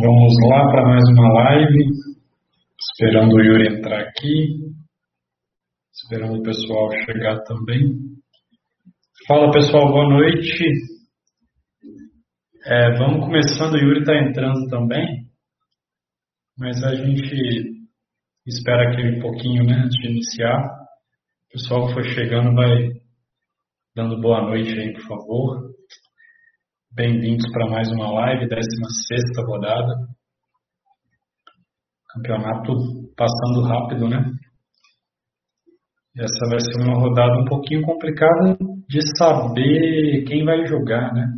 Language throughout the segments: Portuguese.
Vamos lá para mais uma live. Esperando o Yuri entrar aqui. Esperando o pessoal chegar também. Fala pessoal, boa noite. É, vamos começando, o Yuri está entrando também. Mas a gente espera aqui um pouquinho né, antes de iniciar. O pessoal que for chegando vai dando boa noite aí, por favor. Bem-vindos para mais uma live, 16 rodada. Campeonato passando rápido, né? E essa vai ser uma rodada um pouquinho complicada de saber quem vai jogar, né?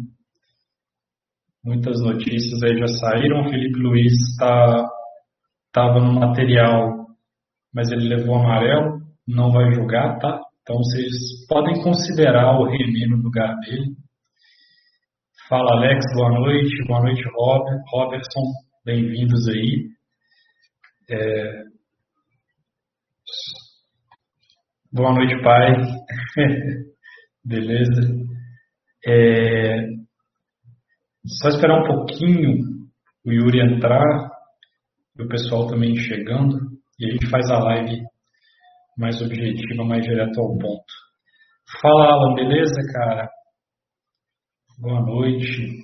Muitas notícias aí já saíram. O Felipe Luiz estava tá, no material, mas ele levou amarelo, não vai jogar, tá? Então vocês podem considerar o René no lugar dele. Fala Alex, boa noite. Boa noite, Robert, Robertson. Bem-vindos aí. É... Boa noite, pai. Beleza. É... Só esperar um pouquinho o Yuri entrar e o pessoal também chegando e a gente faz a live mais objetiva, mais direto ao ponto. Fala, Alan, beleza, cara? Boa noite.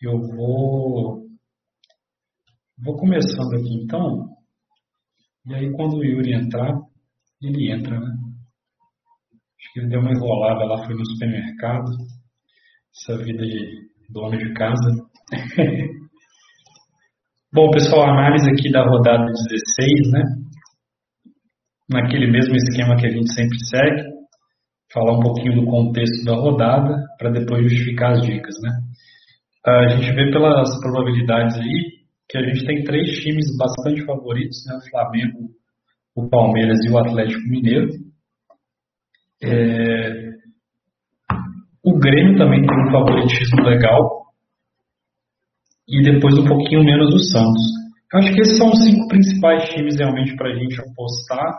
Eu vou vou começando aqui então. E aí quando o Yuri entrar, ele entra, né? Acho que ele deu uma enrolada lá, foi no supermercado. Essa vida de dono de casa. Bom, pessoal, análise aqui da rodada 16, né? Naquele mesmo esquema que a gente sempre segue falar um pouquinho do contexto da rodada para depois justificar as dicas, né? A gente vê pelas probabilidades aí que a gente tem três times bastante favoritos, né? O Flamengo, o Palmeiras e o Atlético Mineiro. É... O Grêmio também tem um favoritismo legal e depois um pouquinho menos o Santos. Eu acho que esses são os cinco principais times realmente para a gente apostar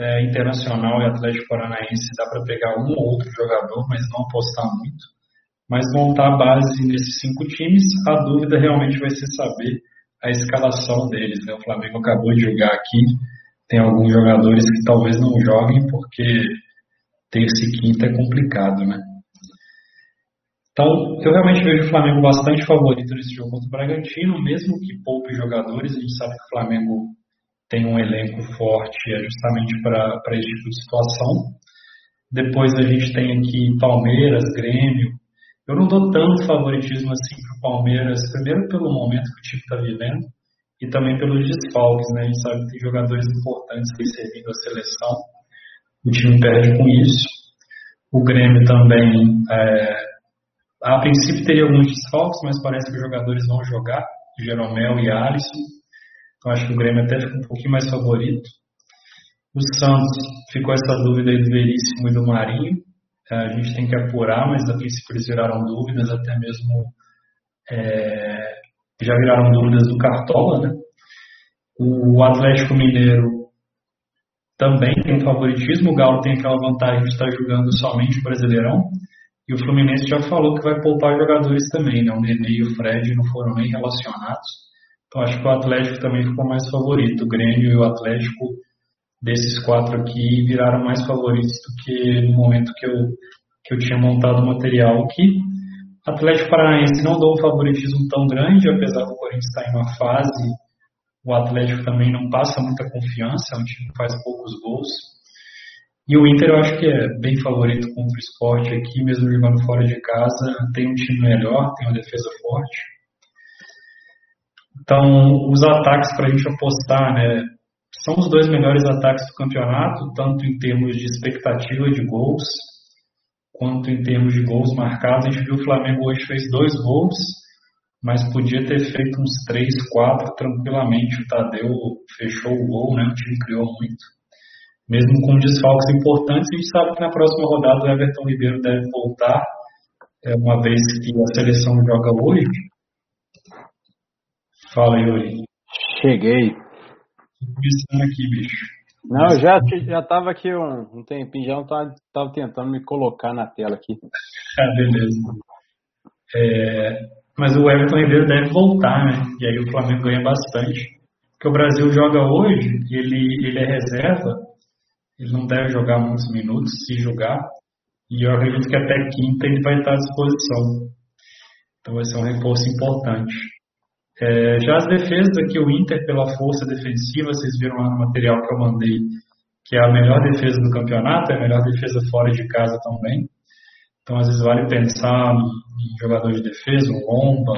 é, Internacional e Atlético Paranaense dá para pegar um ou outro jogador, mas não apostar muito. Mas montar a base nesses cinco times, a dúvida realmente vai ser saber a escalação deles. Né? O Flamengo acabou de jogar aqui, tem alguns jogadores que talvez não joguem porque terça e quinta é complicado, né? Então, eu realmente vejo o Flamengo bastante favorito nesse jogo contra o Bragantino, mesmo que poupe jogadores, a gente sabe que o Flamengo tem um elenco forte é justamente para esse tipo de situação. Depois a gente tem aqui Palmeiras, Grêmio. Eu não dou tanto favoritismo assim para o Palmeiras, primeiro pelo momento que o time está vivendo e também pelos desfalques, né? A gente sabe que tem jogadores importantes aí servindo a seleção. O time perde com isso. O Grêmio também, é, a princípio teria alguns desfalques, mas parece que os jogadores vão jogar, Jeromel e Alisson. Então acho que o Grêmio até ficou um pouquinho mais favorito. O Santos ficou essa dúvida aí do Veríssimo e do Marinho. É, a gente tem que apurar, mas a princípio eles viraram dúvidas, até mesmo é, já viraram dúvidas do Cartola, né? O Atlético Mineiro também tem um favoritismo, o Galo tem aquela vantagem de estar jogando somente o Brasileirão, e o Fluminense já falou que vai poupar jogadores também, né? O Nenê e o Fred não foram nem relacionados. Então acho que o Atlético também ficou mais favorito. O Grêmio e o Atlético, desses quatro aqui, viraram mais favoritos do que no momento que eu, que eu tinha montado o material aqui. Atlético Paranaense não dou um favoritismo tão grande, apesar do Corinthians estar em uma fase. O Atlético também não passa muita confiança, é um time que faz poucos gols. E o Inter eu acho que é bem favorito contra o esporte aqui, mesmo jogando fora de casa. Tem um time melhor, tem uma defesa forte. Então, os ataques para a gente apostar, né, são os dois melhores ataques do campeonato, tanto em termos de expectativa de gols, quanto em termos de gols marcados. A gente viu o Flamengo hoje fez dois gols, mas podia ter feito uns três, quatro tranquilamente. O Tadeu fechou o gol, né, o time criou muito. Mesmo com desfalques importantes, a gente sabe que na próxima rodada o Everton Ribeiro deve voltar, é, uma vez que a seleção joga hoje. Fala, Yuri. Cheguei. Começando aqui, bicho. Não, eu já, já tava aqui um, um tempinho, já não tava, tava tentando me colocar na tela aqui. Ah, beleza. É, Mas o Everton Ribeiro deve voltar, né? E aí o Flamengo ganha bastante. Porque o Brasil joga hoje, ele, ele é reserva, ele não deve jogar muitos minutos, se jogar. E eu acredito que até quinta ele vai estar à disposição. Então vai ser um reforço importante. É, já as defesas aqui, o Inter, pela força defensiva, vocês viram lá no material que eu mandei, que é a melhor defesa do campeonato, é a melhor defesa fora de casa também. Então, às vezes, vale pensar em jogador de defesa, o Lomba,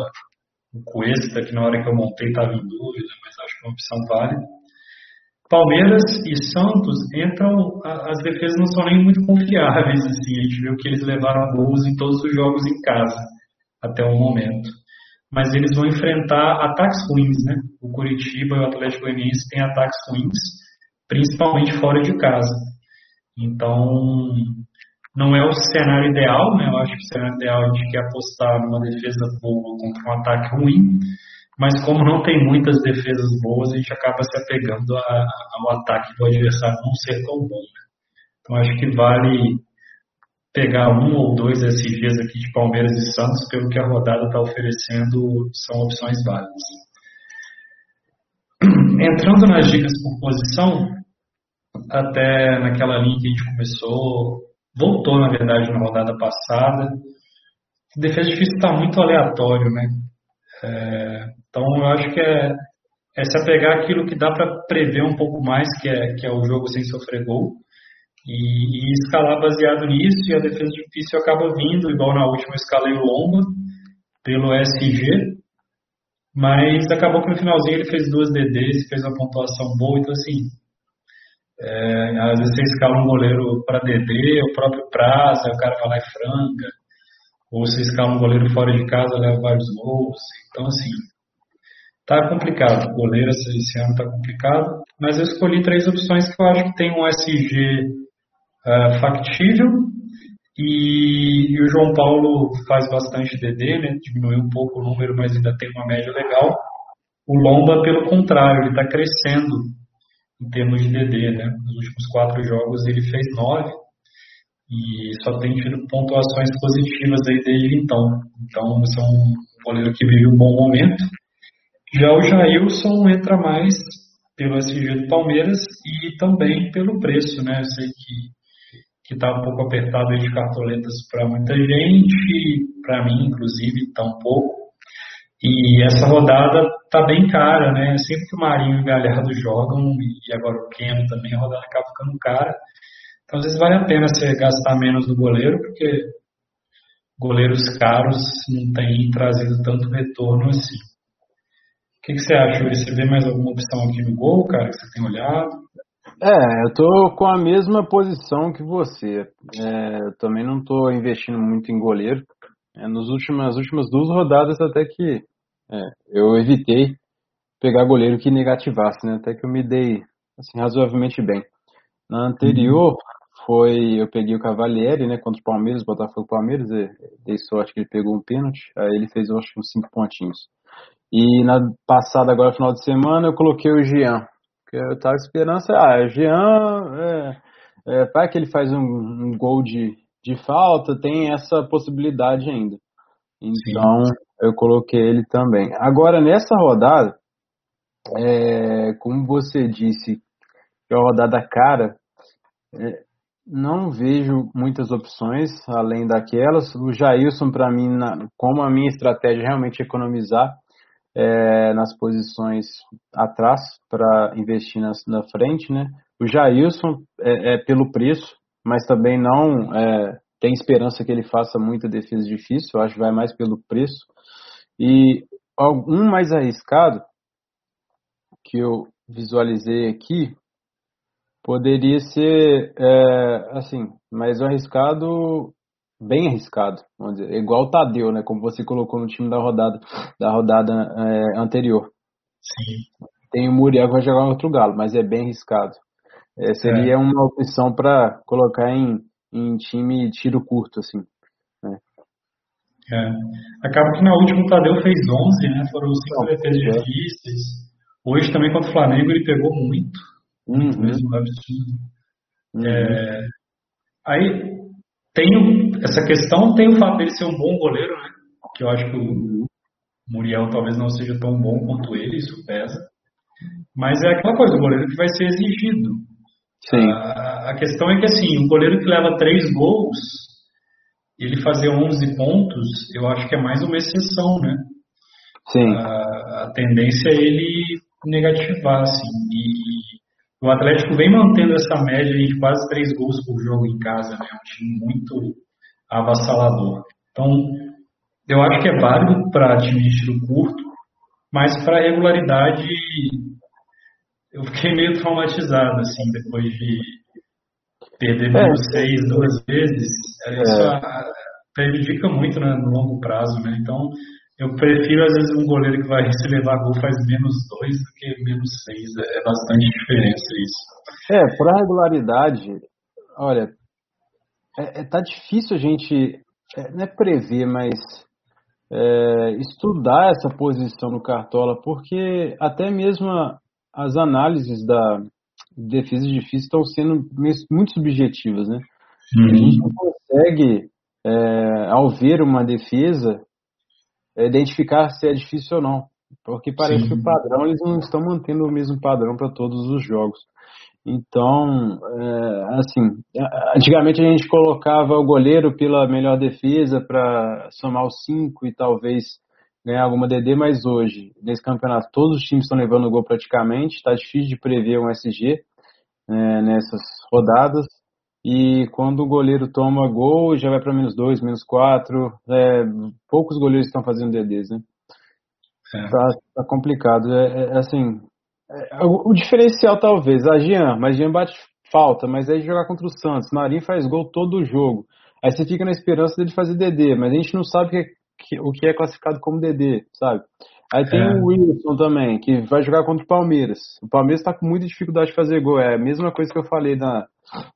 o Cuesta, que na hora que eu montei estava em dúvida, mas acho que é uma opção válida. Palmeiras e Santos entram, as defesas não são nem muito confiáveis, assim, a gente viu que eles levaram gols em todos os jogos em casa, até o momento. Mas eles vão enfrentar ataques ruins, né? O Curitiba e o Atlético Goianiense têm ataques ruins, principalmente fora de casa. Então, não é o cenário ideal, né? Eu acho que o cenário ideal a gente quer apostar numa defesa boa contra um ataque ruim, mas como não tem muitas defesas boas, a gente acaba se apegando a, ao ataque do adversário não ser tão bom. Né? Então acho que vale pegar um ou dois SGs aqui de Palmeiras e Santos, pelo que a rodada está oferecendo, são opções válidas. Entrando nas dicas por posição, até naquela linha que a gente começou, voltou na verdade na rodada passada. Defesa difícil está muito aleatório, né? É, então eu acho que é, é se apegar aquilo que dá para prever um pouco mais, que é, que é o jogo sem sofrer gol, e, e, escalar baseado nisso, e a defesa difícil acaba vindo, igual na última escalei o Lomba, pelo SG, mas acabou que no finalzinho ele fez duas DDs, fez uma pontuação boa, então assim, é, às vezes você escala um goleiro para DD, o próprio prazo, o cara vai lá e franga, ou você escala um goleiro fora de casa, leva vários gols, então assim, Tá complicado. Goleiro esse ano tá complicado. Mas eu escolhi três opções que eu acho que tem um SG é, factível. E, e, o João Paulo faz bastante DD, né? Diminuiu um pouco o número, mas ainda tem uma média legal. O Lomba, pelo contrário, ele está crescendo em termos de DD, né? Nos últimos quatro jogos ele fez nove e só tem tido pontuações positivas aí desde então. Então, esse é um goleiro que vive um bom momento. Já o Jailson entra mais pelo SG do Palmeiras e também pelo preço, né? Eu sei que que está um pouco apertado de cartoletas para muita gente, para mim inclusive está um pouco. E essa rodada tá bem cara, né? Sempre que o Marinho e o Galhardo jogam, e agora o Keno também, a rodada acaba ficando cara. Então às vezes vale a pena você gastar menos no goleiro, porque goleiros caros não têm trazido tanto retorno assim. O que, que você acha? Você vê mais alguma opção aqui no gol, cara, que você tem olhado? É, eu tô com a mesma posição que você. É, eu também não tô investindo muito em goleiro. É, nos últimas, nas últimas duas rodadas até que é, eu evitei pegar goleiro que negativasse, né? Até que eu me dei assim, razoavelmente bem. Na anterior foi eu peguei o Cavalieri, né, contra o Palmeiras, Botafogo Palmeiras, dei sorte que ele pegou um pênalti, aí ele fez acho uns cinco pontinhos. E na passada, agora, final de semana, eu coloquei o Jean. Porque eu tava esperando, ah, o Jean, é, é, para que ele faz um, um, gol de, de falta, tem essa possibilidade ainda. Então, Sim. eu coloquei ele também. Agora, nessa rodada, é, como você disse, que é uma rodada cara, é, não vejo muitas opções além daquelas. O Jailson, para mim, na, como a minha estratégia é realmente economizar, é, nas posições atrás para investir nas, na frente, né? O Jailson é, é, pelo preço, mas também não é, tem esperança que ele faça muita defesa difícil, acho que vai mais pelo preço. E um mais arriscado que eu visualizei aqui poderia ser é, assim, mais arriscado bem arriscado, vamos dizer, igual o Tadeu, né, como você colocou no time da rodada da rodada é, anterior. Sim. Tem o Muriel que vai jogar outro galo, mas é bem arriscado. É, seria é. uma opção para colocar em, em time tiro curto, assim. Né? É. Acaba que na última o Tadeu fez 11, né? Foram cinco defesas é. difíceis. Hoje também contra o Flamengo ele pegou muito. Muito uhum. mesmo, absurdo. Uhum. É, aí tem essa questão, tem o fato dele ser um bom goleiro, né? Que eu acho que o, Muriel talvez não seja tão bom quanto ele, isso pesa. Mas é aquela coisa, o goleiro que vai ser exigido. Sim. A, a questão é que assim, o goleiro que leva três gols, ele fazer 11 pontos, eu acho que é mais uma exceção, né? Sim. A, a tendência é ele negativar, assim. E o Atlético vem mantendo essa média de quase três gols por jogo em casa, né? Um time muito avassalador. Então, eu acho que é válido para time de tiro curto, mas para regularidade eu fiquei meio traumatizado, assim, depois de perder é. seis duas vezes. Isso é. prejudica muito né, no longo prazo, né? Então, eu prefiro, às vezes, um goleiro que vai se levar gol faz menos dois do que menos seis. É bastante diferença isso. É, para regularidade, olha, é, é, tá difícil a gente, é, não é prever, mas é, estudar essa posição no Cartola, porque até mesmo as análises da defesa difícil estão sendo muito subjetivas, né? Uhum. A gente não consegue, é, ao ver uma defesa, identificar se é difícil ou não, porque parece Sim. que o padrão eles não estão mantendo o mesmo padrão para todos os jogos. Então, é, assim, antigamente a gente colocava o goleiro pela melhor defesa para somar os cinco e talvez ganhar alguma DD, mas hoje, nesse campeonato, todos os times estão levando o gol praticamente, está difícil de prever um SG é, nessas rodadas. E quando o goleiro toma gol, já vai para menos dois, menos quatro. É, poucos goleiros estão fazendo DDs, né? É. Tá, tá complicado. É, é assim, é, o diferencial talvez, a Jean, mas Jean bate falta, mas aí jogar contra o Santos, Marinho faz gol todo o jogo. Aí você fica na esperança dele fazer DD, mas a gente não sabe o que, que, o que é classificado como DD, sabe? Aí tem é. o Wilson também, que vai jogar contra o Palmeiras. O Palmeiras está com muita dificuldade de fazer gol. É a mesma coisa que eu falei na,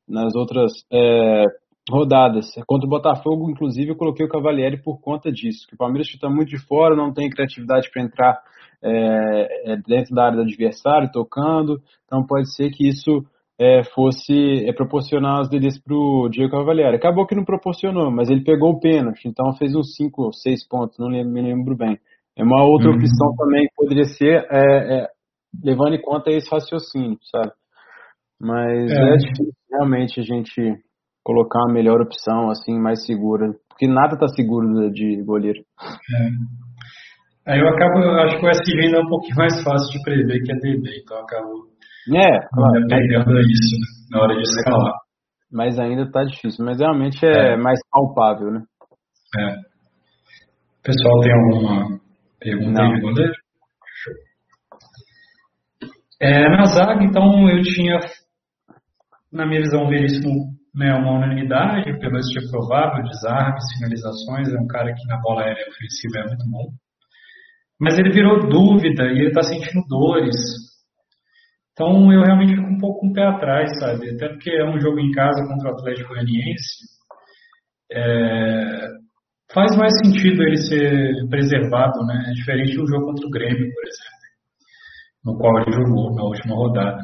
nas outras é, rodadas. Contra o Botafogo, inclusive, eu coloquei o Cavalieri por conta disso. Que o Palmeiras está muito de fora, não tem criatividade para entrar é, é, dentro da área do adversário, tocando. Então pode ser que isso é, fosse é, proporcionar os DDs para o Diego Cavalieri. Acabou que não proporcionou, mas ele pegou o pênalti, então fez uns 5 ou 6 pontos, não me lembro bem. É uma outra uhum. opção também que poderia ser, é, é, levando em conta esse raciocínio, sabe? Mas é. é, difícil realmente a gente colocar uma melhor opção, assim, mais segura, porque nada está seguro de goleiro. É. Aí eu acabo, eu acho que o SG ainda é um pouquinho mais fácil de prever que a DB, então eu acabo é, claro, pegando isso né, na hora de escalar. Mas ainda está difícil, mas realmente é, é, mais palpável, né? É. O pessoal tem alguma pergunta aí de goleiro? É, na zaga, então, eu tinha, na minha visão, Veríssimo né, uma unanimidade, pelo tipo provável, desarmes, finalizações, é um cara que na bola aérea ofensiva é muito bom. Mas ele virou dúvida e ele está sentindo dores. Então eu realmente fico um pouco com o pé atrás, sabe? Até porque é um jogo em casa contra o Atlético Goianiense. É... Faz mais sentido ele ser preservado, né? É diferente do jogo contra o Grêmio, por exemplo, no qual ele jogou na última rodada.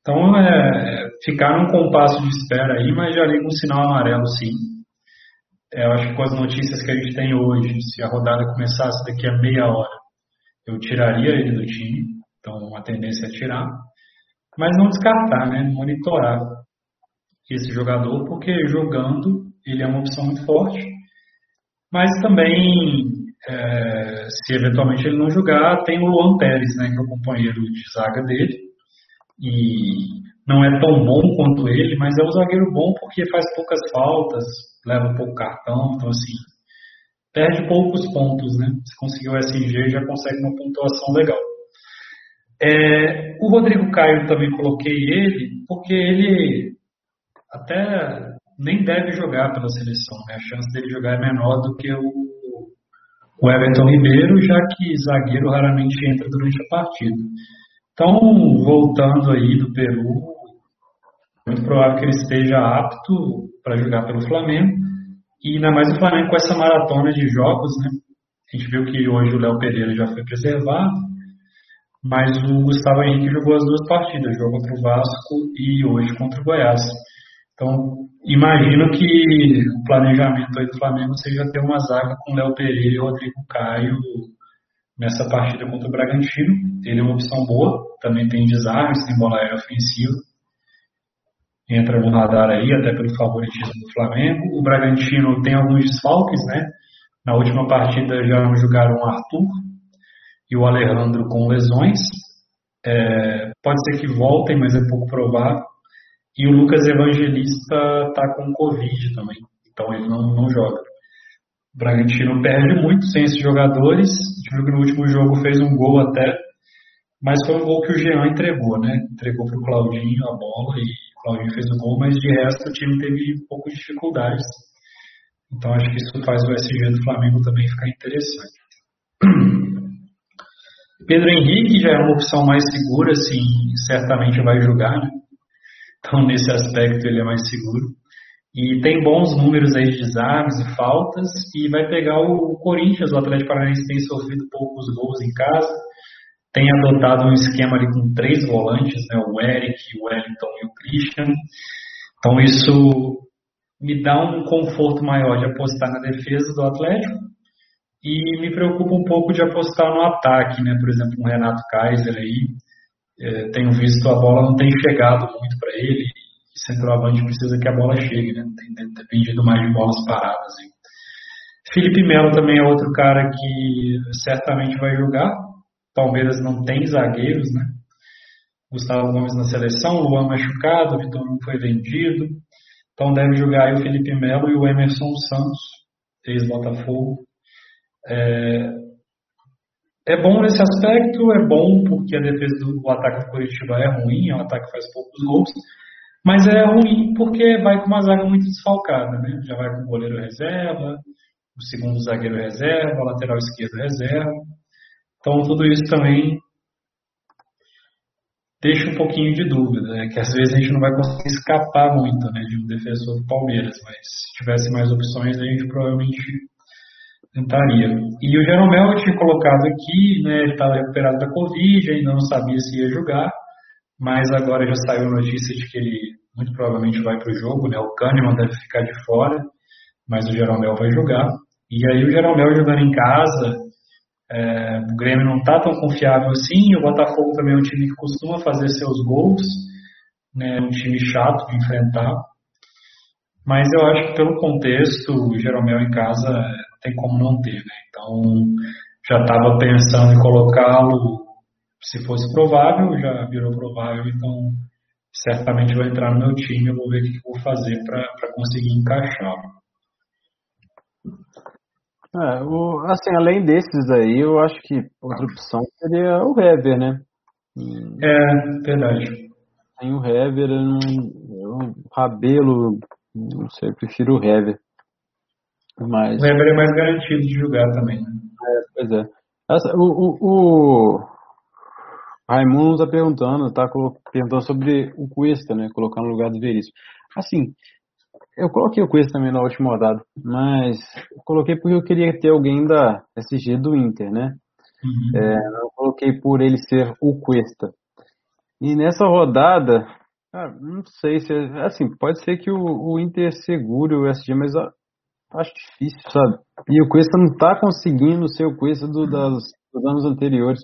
Então é ficar num compasso de espera aí, mas já liga um sinal amarelo sim. É, eu acho que com as notícias que a gente tem hoje, se a rodada começasse daqui a meia hora, eu tiraria ele do time. Então a tendência é tirar. Mas não descartar, né? Monitorar esse jogador, porque jogando ele é uma opção muito forte. Mas também, é, se eventualmente ele não jogar, tem o Luan Pérez, né? Que é o companheiro de zaga dele. E não é tão bom quanto ele, mas é um zagueiro bom porque faz poucas faltas, leva pouco cartão, então assim, perde poucos pontos, né? Se conseguir o SG, já consegue uma pontuação legal. É, o Rodrigo Caio também coloquei ele, porque ele até nem deve jogar pela seleção, né? A chance dele jogar é menor do que o, o Everton Ribeiro, já que zagueiro raramente entra durante a partida. Então, voltando aí do Peru, é muito provável que ele esteja apto para jogar pelo Flamengo. E ainda mais o Flamengo com essa maratona de jogos, né? A gente viu que hoje o Léo Pereira já foi preservado, mas o Gustavo Henrique jogou as duas partidas, jogou contra o Vasco e hoje contra o Goiás. Então, imagino que o planejamento aí do Flamengo seja ter uma zaga com Léo Pereira e Rodrigo Caio nessa partida contra o Bragantino. Ele é uma opção boa, também tem desarmes, tem bola aérea ofensiva. Entra no radar aí, até pelo favoritismo do Flamengo. O Bragantino tem alguns desfalques, né? Na última partida já jogaram o Arthur e o Alejandro com lesões. É, pode ser que voltem, mas é pouco provável. E o Lucas Evangelista está com Covid também, então ele não, não joga. O Bragantino perde muito sem esses jogadores. O no último jogo fez um gol até, mas foi um gol que o Jean entregou, né? Entregou para o Claudinho a bola e o Claudinho fez o gol, mas de resto o time teve de dificuldades. Então acho que isso faz o SG do Flamengo também ficar interessante. Pedro Henrique já é uma opção mais segura, assim, certamente vai jogar, né? Então nesse aspecto ele é mais seguro. E tem bons números aí de desarmes e faltas. E vai pegar o Corinthians, o Atlético Paranaense tem sofrido poucos gols em casa. Tem adotado um esquema ali com três volantes, né? O Eric, o Wellington e o Christian. Então isso me dá um conforto maior de apostar na defesa do Atlético e me preocupa um pouco de apostar no ataque, né? Por exemplo, o Renato Kaiser aí, é, tenho visto a bola não tem chegado muito para ele centroavante precisa que a bola chegue, né? Tem dependido mais de bolas paradas. Hein? Felipe Melo também é outro cara que certamente vai jogar. Palmeiras não tem zagueiros, né? Gustavo Gomes na seleção, Luan machucado, Vitor não foi vendido. Então deve jogar aí o Felipe Melo e o Emerson Santos, ex-Botafogo. É, é bom nesse aspecto, é bom porque a defesa do ataque do Curitiba é ruim, é um ataque que faz poucos gols, mas é ruim porque vai com uma zaga muito desfalcada, né? Já vai com o goleiro reserva, o segundo zagueiro reserva, o lateral esquerdo reserva. Então tudo isso também deixa um pouquinho de dúvida, né? Que às vezes a gente não vai conseguir escapar muito, né, de um defensor do Palmeiras, mas se tivesse mais opções a gente provavelmente tentaria. E o Jeromel eu tinha colocado aqui, né, ele estava recuperado da Covid, ainda não sabia se ia jogar mas agora já saiu a notícia de que ele muito provavelmente vai para o jogo, né? O Kahneman deve ficar de fora, mas o Jeromel vai jogar. E aí o Jeromel jogando em casa, é, o Grêmio não está tão confiável assim, o Botafogo também é um time que costuma fazer seus gols, né? Um time chato de enfrentar. Mas eu acho que pelo contexto, o Jeromel em casa tem como não ter, né? Então já estava pensando em colocá-lo se fosse provável, já virou provável, então certamente vai entrar no meu time, eu vou ver o que vou fazer para conseguir encaixá-lo. É, o, assim, além desses aí, eu acho que outra opção seria o Hever, né? É, verdade. Tem o Hever, o Rabelo, não sei, eu prefiro o Hever. Mas... O Hever é mais garantido de jogar também, né? É, pois é. Essa, o, o, o, Raimundo está perguntando, está perguntando sobre o Cuesta, né? Colocar no lugar do Veríssimo. Assim, eu coloquei o Cuesta também na última rodada, mas coloquei porque eu queria ter alguém da SG do Inter, né? Uhum. É, eu coloquei por ele ser o Cuesta. E nessa rodada, cara, não sei se. É, assim, pode ser que o, o Inter segure o SG, mas eu acho difícil, sabe? E o Cuesta não está conseguindo ser o Cuesta do, das, dos anos anteriores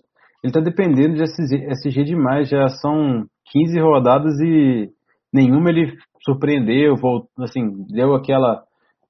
ele está dependendo de SG, SG demais. Já são 15 rodadas e nenhuma ele surpreendeu, voltou, assim, deu aquela.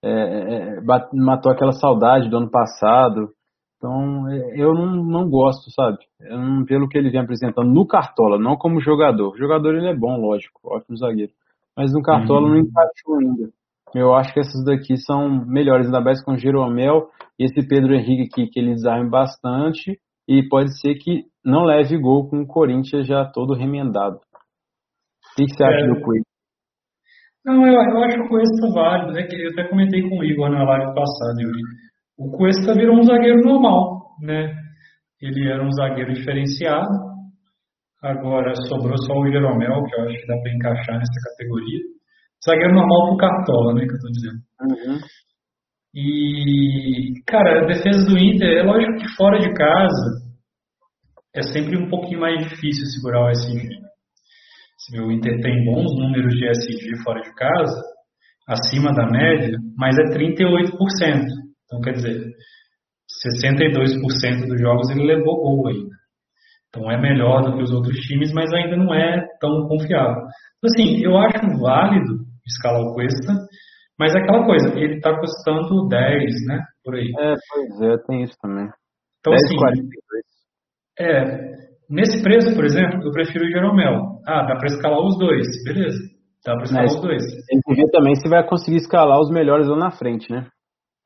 É, é, é matou aquela saudade do ano passado. Então, é, eu não, não gosto, sabe? Eu não, pelo que ele vem apresentando no Cartola, não como jogador. O jogador ele é bom, lógico, ótimo zagueiro. Mas no Cartola uhum. não encaixou ainda. Eu acho que essas daqui são melhores, ainda mais com o Jeromel e esse Pedro Henrique aqui, que ele desarme bastante e pode ser que não leve gol com o Corinthians já todo remendado. O que, você acha é, do Cuesta? Não, eu, eu acho que o Cuesta válido, né? Eu até comentei com o Igor na live passada, Yuri. O Cuesta virou um zagueiro normal, né? Ele era um zagueiro diferenciado. Agora sobrou só o Jeromel, que eu acho que dá para encaixar nessa categoria. Zagueiro normal pro Cartola, né? Que eu tô dizendo. Uhum. E, cara, a defesa do Inter, é lógico que fora de casa é sempre um pouquinho mais difícil segurar o SG. Se o Inter tem bons números de SG fora de casa, acima da média, mas é 38%. Então, quer dizer, 62% dos jogos ele levou gol ainda. Então é melhor do que os outros times, mas ainda não é tão confiável. Assim, eu acho válido escalar o Cuesta, mas é aquela coisa, ele está custando 10, né? Por aí. É, pois é, tem isso também. Então, 10, assim, 42. É, nesse preço, por exemplo, eu prefiro o Jeromel. Ah, dá para escalar os dois, beleza. Dá para escalar mas, os dois. Tem que ver também se vai conseguir escalar os melhores lá na frente, né?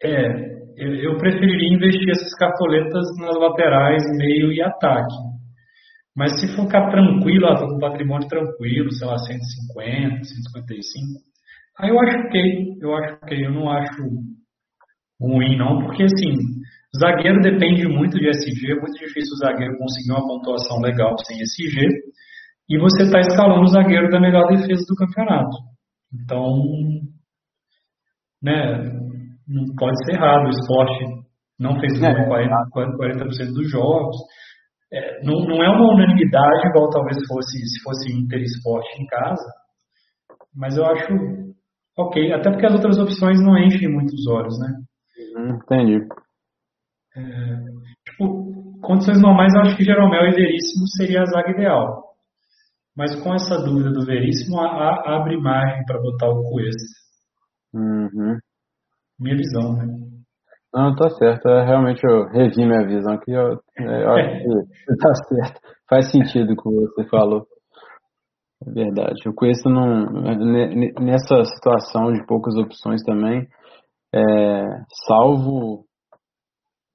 É, eu, preferiria investir essas cartoletas nas laterais, meio e ataque. Mas se for ficar tranquilo, ah, tô com patrimônio tranquilo, sei lá, 150, 155, aí eu acho ok, eu acho ok, eu não acho ruim não, porque assim, zagueiro depende muito de SG, é muito difícil o zagueiro conseguir uma pontuação legal sem SG, e você está escalando o zagueiro da melhor defesa do campeonato. Então, né, não pode ser errado, o esporte não fez é, 40%, 40 dos jogos, é, não, não, é uma unanimidade, igual talvez fosse se fosse Inter Esporte em casa, mas eu acho ok, até porque as outras opções não enchem muito os olhos, né? Uhum, entendi. É, tipo, condições normais, eu acho que Jeromel e Veríssimo seria a zaga ideal. Mas com essa dúvida do Veríssimo, a, a, abre margem para botar o Cuesta. Uhum. Minha visão, né? Não, tá certo. É, realmente eu revi minha visão aqui. Eu, é, eu acho que tá certo. Faz sentido o que você falou. É verdade. Eu conheço nessa situação de poucas opções também, é, salvo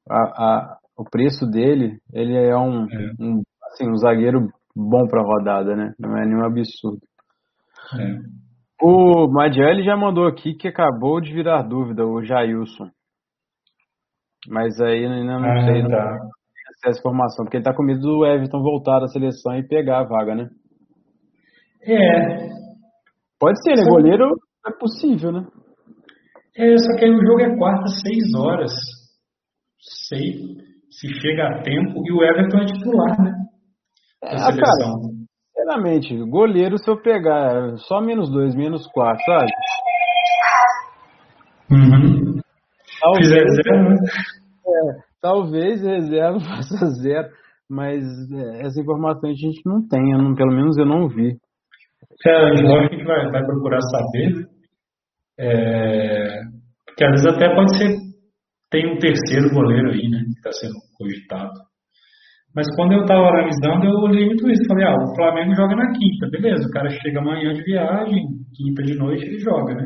a, a, o preço dele, ele é um, é. um, assim, um zagueiro bom para rodada, né? Não é nenhum absurdo. É. O Madiel já mandou aqui que acabou de virar dúvida, o Jailson. Mas aí ainda não ah, sei tá. essa informação, porque ele tá com medo do Everton voltar à seleção e pegar a vaga, né? É. Pode ser, né? Só... Goleiro é possível, né? É, só que aí o jogo é quarta, seis horas. Sei se chega a tempo e o Everton é titular, né? É, cara, sinceramente, goleiro se eu pegar só menos dois, menos quatro, sabe? Uhum. Talvez, Fizer zero, né? É, talvez reserva faça zero, mas é, essa informação a gente não tem, não, pelo menos eu não vi. É, a gente vai, vai procurar saber, né? É, porque às vezes até pode ser, tem um terceiro goleiro aí, né, que está sendo cogitado. Mas quando eu estava analisando, eu olhei muito isso. Falei, ah, o Flamengo joga na quinta, beleza. O cara chega amanhã de viagem, quinta de noite ele joga, né?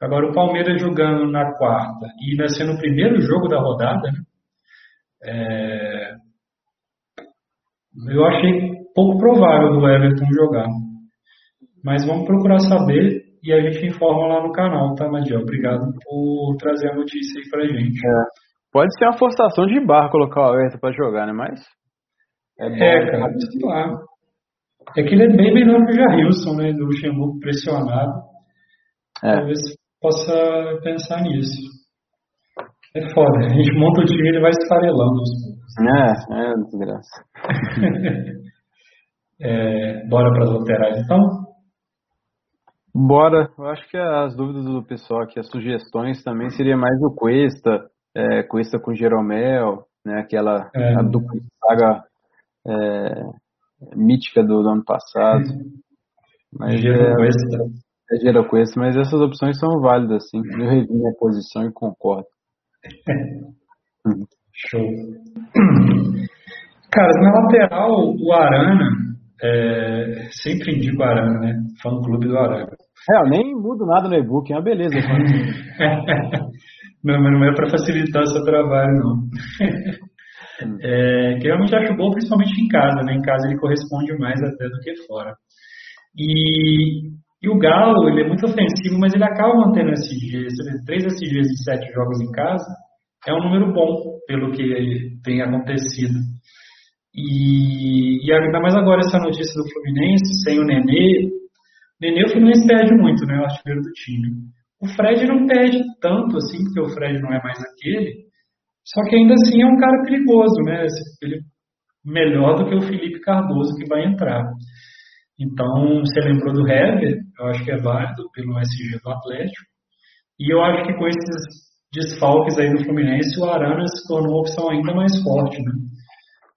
Agora o Palmeiras jogando na quarta e ainda sendo o primeiro jogo da rodada, né? É... eu achei pouco provável do Everton jogar. Mas vamos procurar saber e a gente informa lá no canal, tá, Madiel? Obrigado por trazer a notícia aí pra gente. É. Pode ser uma forçação de barra colocar o Everton pra jogar, né? Mas. É, bom, é cara, sei lá. É que ele é bem melhor que o Jailson, né? Do Luxemburgo pressionado. É. Talvez possa pensar nisso. É foda. A gente monta o time e ele vai esfarelando poucos. É, é desgraça. é, bora para as laterais então? Bora. Eu acho que as dúvidas do pessoal aqui, as sugestões também seria mais o Cuesta, é, Cuesta com Jeromel, né? Aquela é. a dupla saga é, mítica do, do, ano passado. Mas Gero Cuesta. É, é Gero Cuesta, mas essas opções são válidas, sim. Eu revi minha posição e concordo. Show. Cara, na lateral, o Arana, é, sempre indico o Arana, né? Fã clube do Arana. É, eu nem mudo nada no e-book, é uma beleza. não, mas não é para facilitar o seu trabalho, não. É, que eu realmente acho bom, principalmente em casa, né? Em casa ele corresponde mais até do que fora. E, e o Galo, ele é muito ofensivo, mas ele acaba mantendo SG. Três SGs em sete jogos em casa é um número bom, pelo que tem acontecido. E, e ainda mais agora essa notícia do Fluminense, sem o Nenê, Nenê o Fluminense perde muito, né? O artilheiro do time. O Fred não perde tanto assim, porque o Fred não é mais aquele. Só que ainda assim é um cara perigoso, né? Ele melhor do que o Felipe Cardoso que vai entrar. Então, você lembrou do Hever, eu acho que é válido pelo SG do Atlético. E eu acho que com esses desfalques aí do Fluminense, o Arana se tornou uma opção ainda mais forte, né?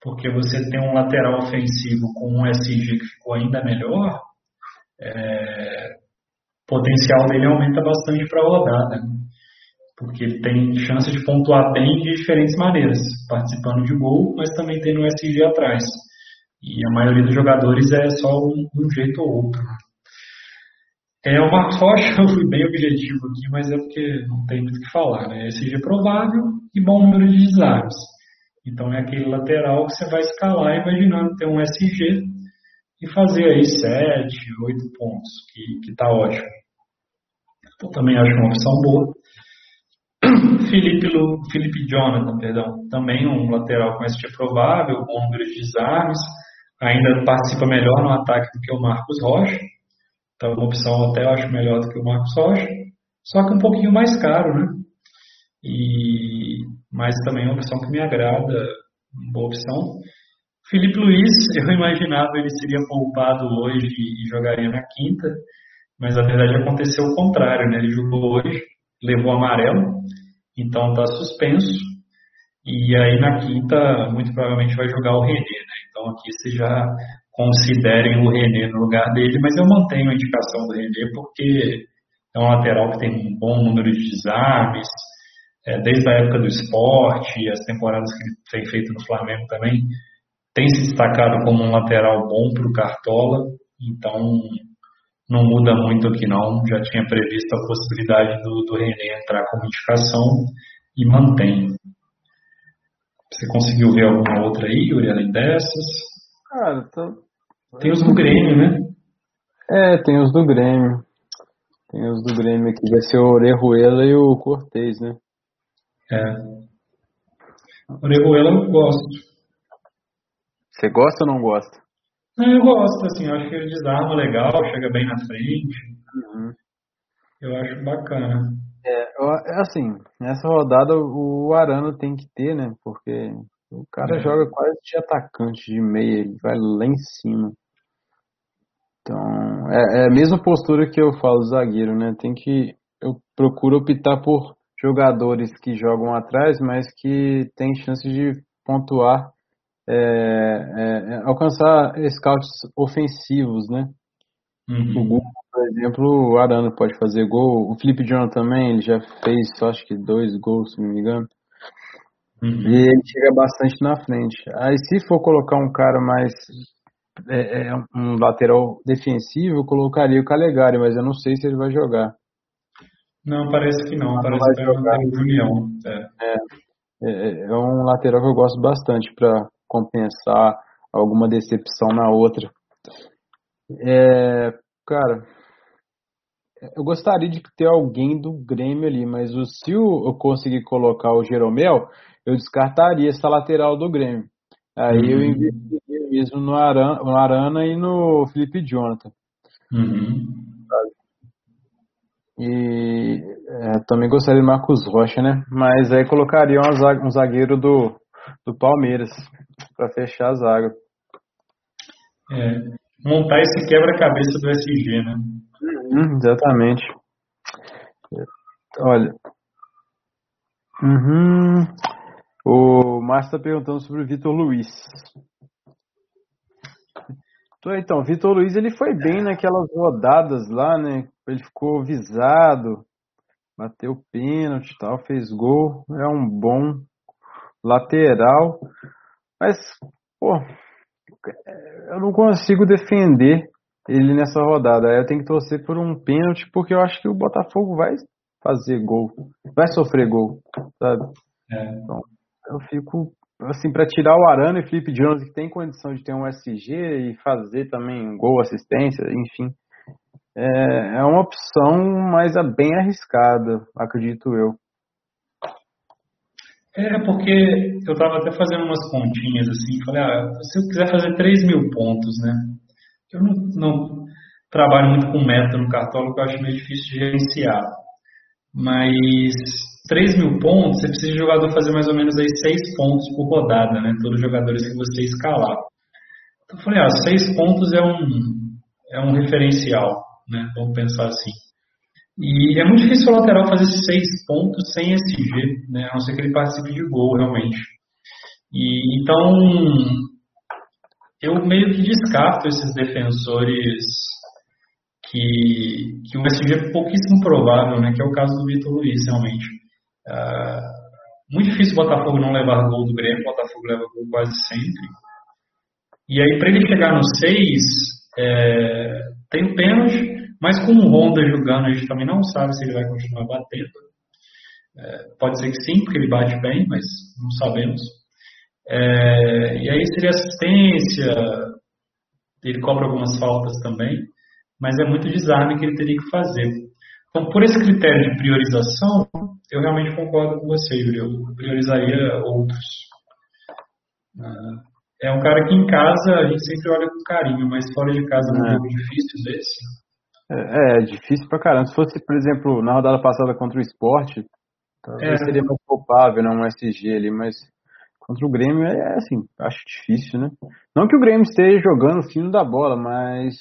Porque você tem um lateral ofensivo com um SG que ficou ainda melhor, é, o potencial dele aumenta bastante para a rodada. Né? Porque ele tem chance de pontuar bem de diferentes maneiras, participando de gol, mas também tendo um SG atrás. E a maioria dos jogadores é só um, um jeito ou outro. É, o Marcos Rocha, eu fui bem objetivo aqui, mas é porque não tem muito o que falar, né? SG provável e bom número de desarmes. Então é aquele lateral que você vai escalar imaginando ter um SG e fazer aí 7, 8 pontos, que, que tá ótimo. Então também acho uma opção boa. Felipe, Lu, Felipe Jonathan, perdão, também um lateral com SG provável, bom número de desarmes, ainda participa melhor no ataque do que o Marcos Rocha. Então, uma opção até eu acho melhor do que o Marcos Rocha, só que um pouquinho mais caro, né? E, mas também é uma opção que me agrada, uma boa opção. Felipe Luiz, eu imaginava ele seria poupado hoje e jogaria na quinta, mas na verdade aconteceu o contrário, né? Ele jogou hoje, levou amarelo, então está suspenso. E aí na quinta, muito provavelmente vai jogar o René, né? Então aqui você já considerem o René no lugar dele, mas eu mantenho a indicação do René porque é um lateral que tem um bom número de desarmes, é, desde a época do esporte, as temporadas que ele tem feito no Flamengo também, tem se destacado como um lateral bom para o Cartola, então não muda muito aqui não, já tinha previsto a possibilidade do, do René entrar como indicação e mantém. Você conseguiu ver alguma outra aí, Yuri, além dessas? Cara, tô, tem os do Grêmio, né? É, tem os do Grêmio. Tem os do Grêmio aqui, vai ser o Orejuela e o Cortez, né? É. Orejuela eu gosto. Você gosta ou não gosta? Não, eu gosto, assim, eu acho que ele desarma legal, chega bem na frente. Uhum. Eu acho bacana. É, é, assim, nessa rodada o Arano tem que ter, né? Porque o cara é. joga quase de atacante de meia, ele vai lá em cima. Então, é, é a mesma postura que eu falo do zagueiro, né? Tem que. Eu procuro optar por jogadores que jogam atrás, mas que têm chance de pontuar, é, é, é alcançar scouts ofensivos, né? Uhum. O gol, por exemplo, o Arano pode fazer gol. O Felipe John também, ele já fez, acho que dois gols, se não me engano. Uhum. E ele chega bastante na frente. Aí, se for colocar um cara mais é, é, um lateral defensivo, eu colocaria o Calegari, mas eu não sei se ele vai jogar. Não, parece que não. parece que vai jogar. É. É, é. é um lateral que eu gosto bastante para compensar alguma decepção na outra. É, cara, eu gostaria de ter alguém do Grêmio ali, mas o, se eu conseguir colocar o Jeromel, eu descartaria essa lateral do Grêmio. Aí uhum. eu investiria mesmo no Arana, no Arana e no Felipe Jonathan. Uhum. E é, também gostaria do Marcos Rocha, né? Mas aí colocaria um zagueiro do, do Palmeiras para fechar a zaga. É, montar esse quebra-cabeça do SG, né? Uhum, exatamente. Olha. Uhum. O Márcio está perguntando sobre o Vitor Luiz. Então, o Vitor Luiz ele foi bem naquelas rodadas lá, né? Ele ficou visado, bateu pênalti e tal, fez gol. É um bom lateral. Mas, pô, eu não consigo defender ele nessa rodada. Eu tenho que torcer por um pênalti, porque eu acho que o Botafogo vai fazer gol, vai sofrer gol, sabe? É. Então, eu fico assim para tirar o Arana e Felipe Jones que tem condição de ter um SG e fazer também gol, assistência, enfim, é, é uma opção mais bem arriscada, acredito eu. É, porque eu estava até fazendo umas continhas assim, falei, ah, se eu quiser fazer 3 mil pontos, né? Eu não, não trabalho muito com meta no cartola, que eu acho meio difícil de gerenciar. Mas 3 mil pontos, você precisa de jogador fazer mais ou menos aí 6 pontos por rodada, né? Todos os jogadores que você escalar. Então eu falei, ah, 6 pontos é um, é um referencial, né? Vamos pensar assim. E é muito difícil o lateral fazer seis pontos sem SG, né? a não ser que ele participe de gol, realmente. E, então, eu meio que descarto esses defensores que, que o SG é pouquíssimo provável, né? que é o caso do Vitor Luiz, realmente. Uh, muito difícil o Botafogo não levar gol do Grêmio, o Botafogo leva gol quase sempre. E aí, para ele chegar no 6, é, tem o pênalti, mas com o Honda jogando, a gente também não sabe se ele vai continuar batendo. É, pode ser que sim, porque ele bate bem, mas não sabemos. É, e aí seria assistência, ele cobra algumas faltas também, mas é muito desarme que ele teria que fazer. Então, por esse critério de priorização, eu realmente concordo com você, Yuri. Eu priorizaria outros. É um cara que em casa a gente sempre olha com carinho, mas fora de casa é um é. jogo difícil desse. É, é, difícil pra caramba. Se fosse, por exemplo, na rodada passada contra o esporte, talvez é. seria mais culpável, não um SG ali, mas contra o Grêmio é, é assim, acho difícil, né? Não que o Grêmio esteja jogando o fino da bola, mas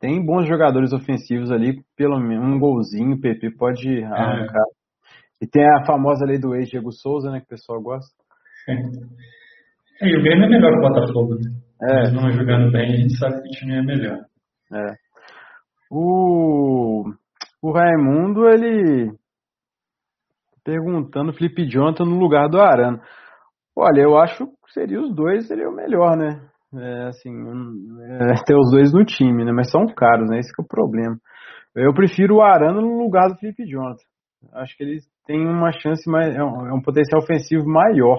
tem bons jogadores ofensivos ali, pelo menos um golzinho o PP pode arrancar. E tem a famosa lei do ex Diego Souza, né, que o pessoal gosta. É, e o Grêmio é melhor que o Botafogo, né? É. Eles não jogando bem, a gente sabe que o time é melhor. É. O, o Raimundo, ele perguntando Felipe Jonathan no lugar do Arana. Olha, eu acho que seria os dois, seria o melhor, né? É, assim, é, ter os dois no time, né? Mas são caros, né? Esse é o problema. Eu prefiro o Arana no lugar do Felipe Jonathan. Acho que ele tem uma chance, mais, é um, é um potencial ofensivo maior.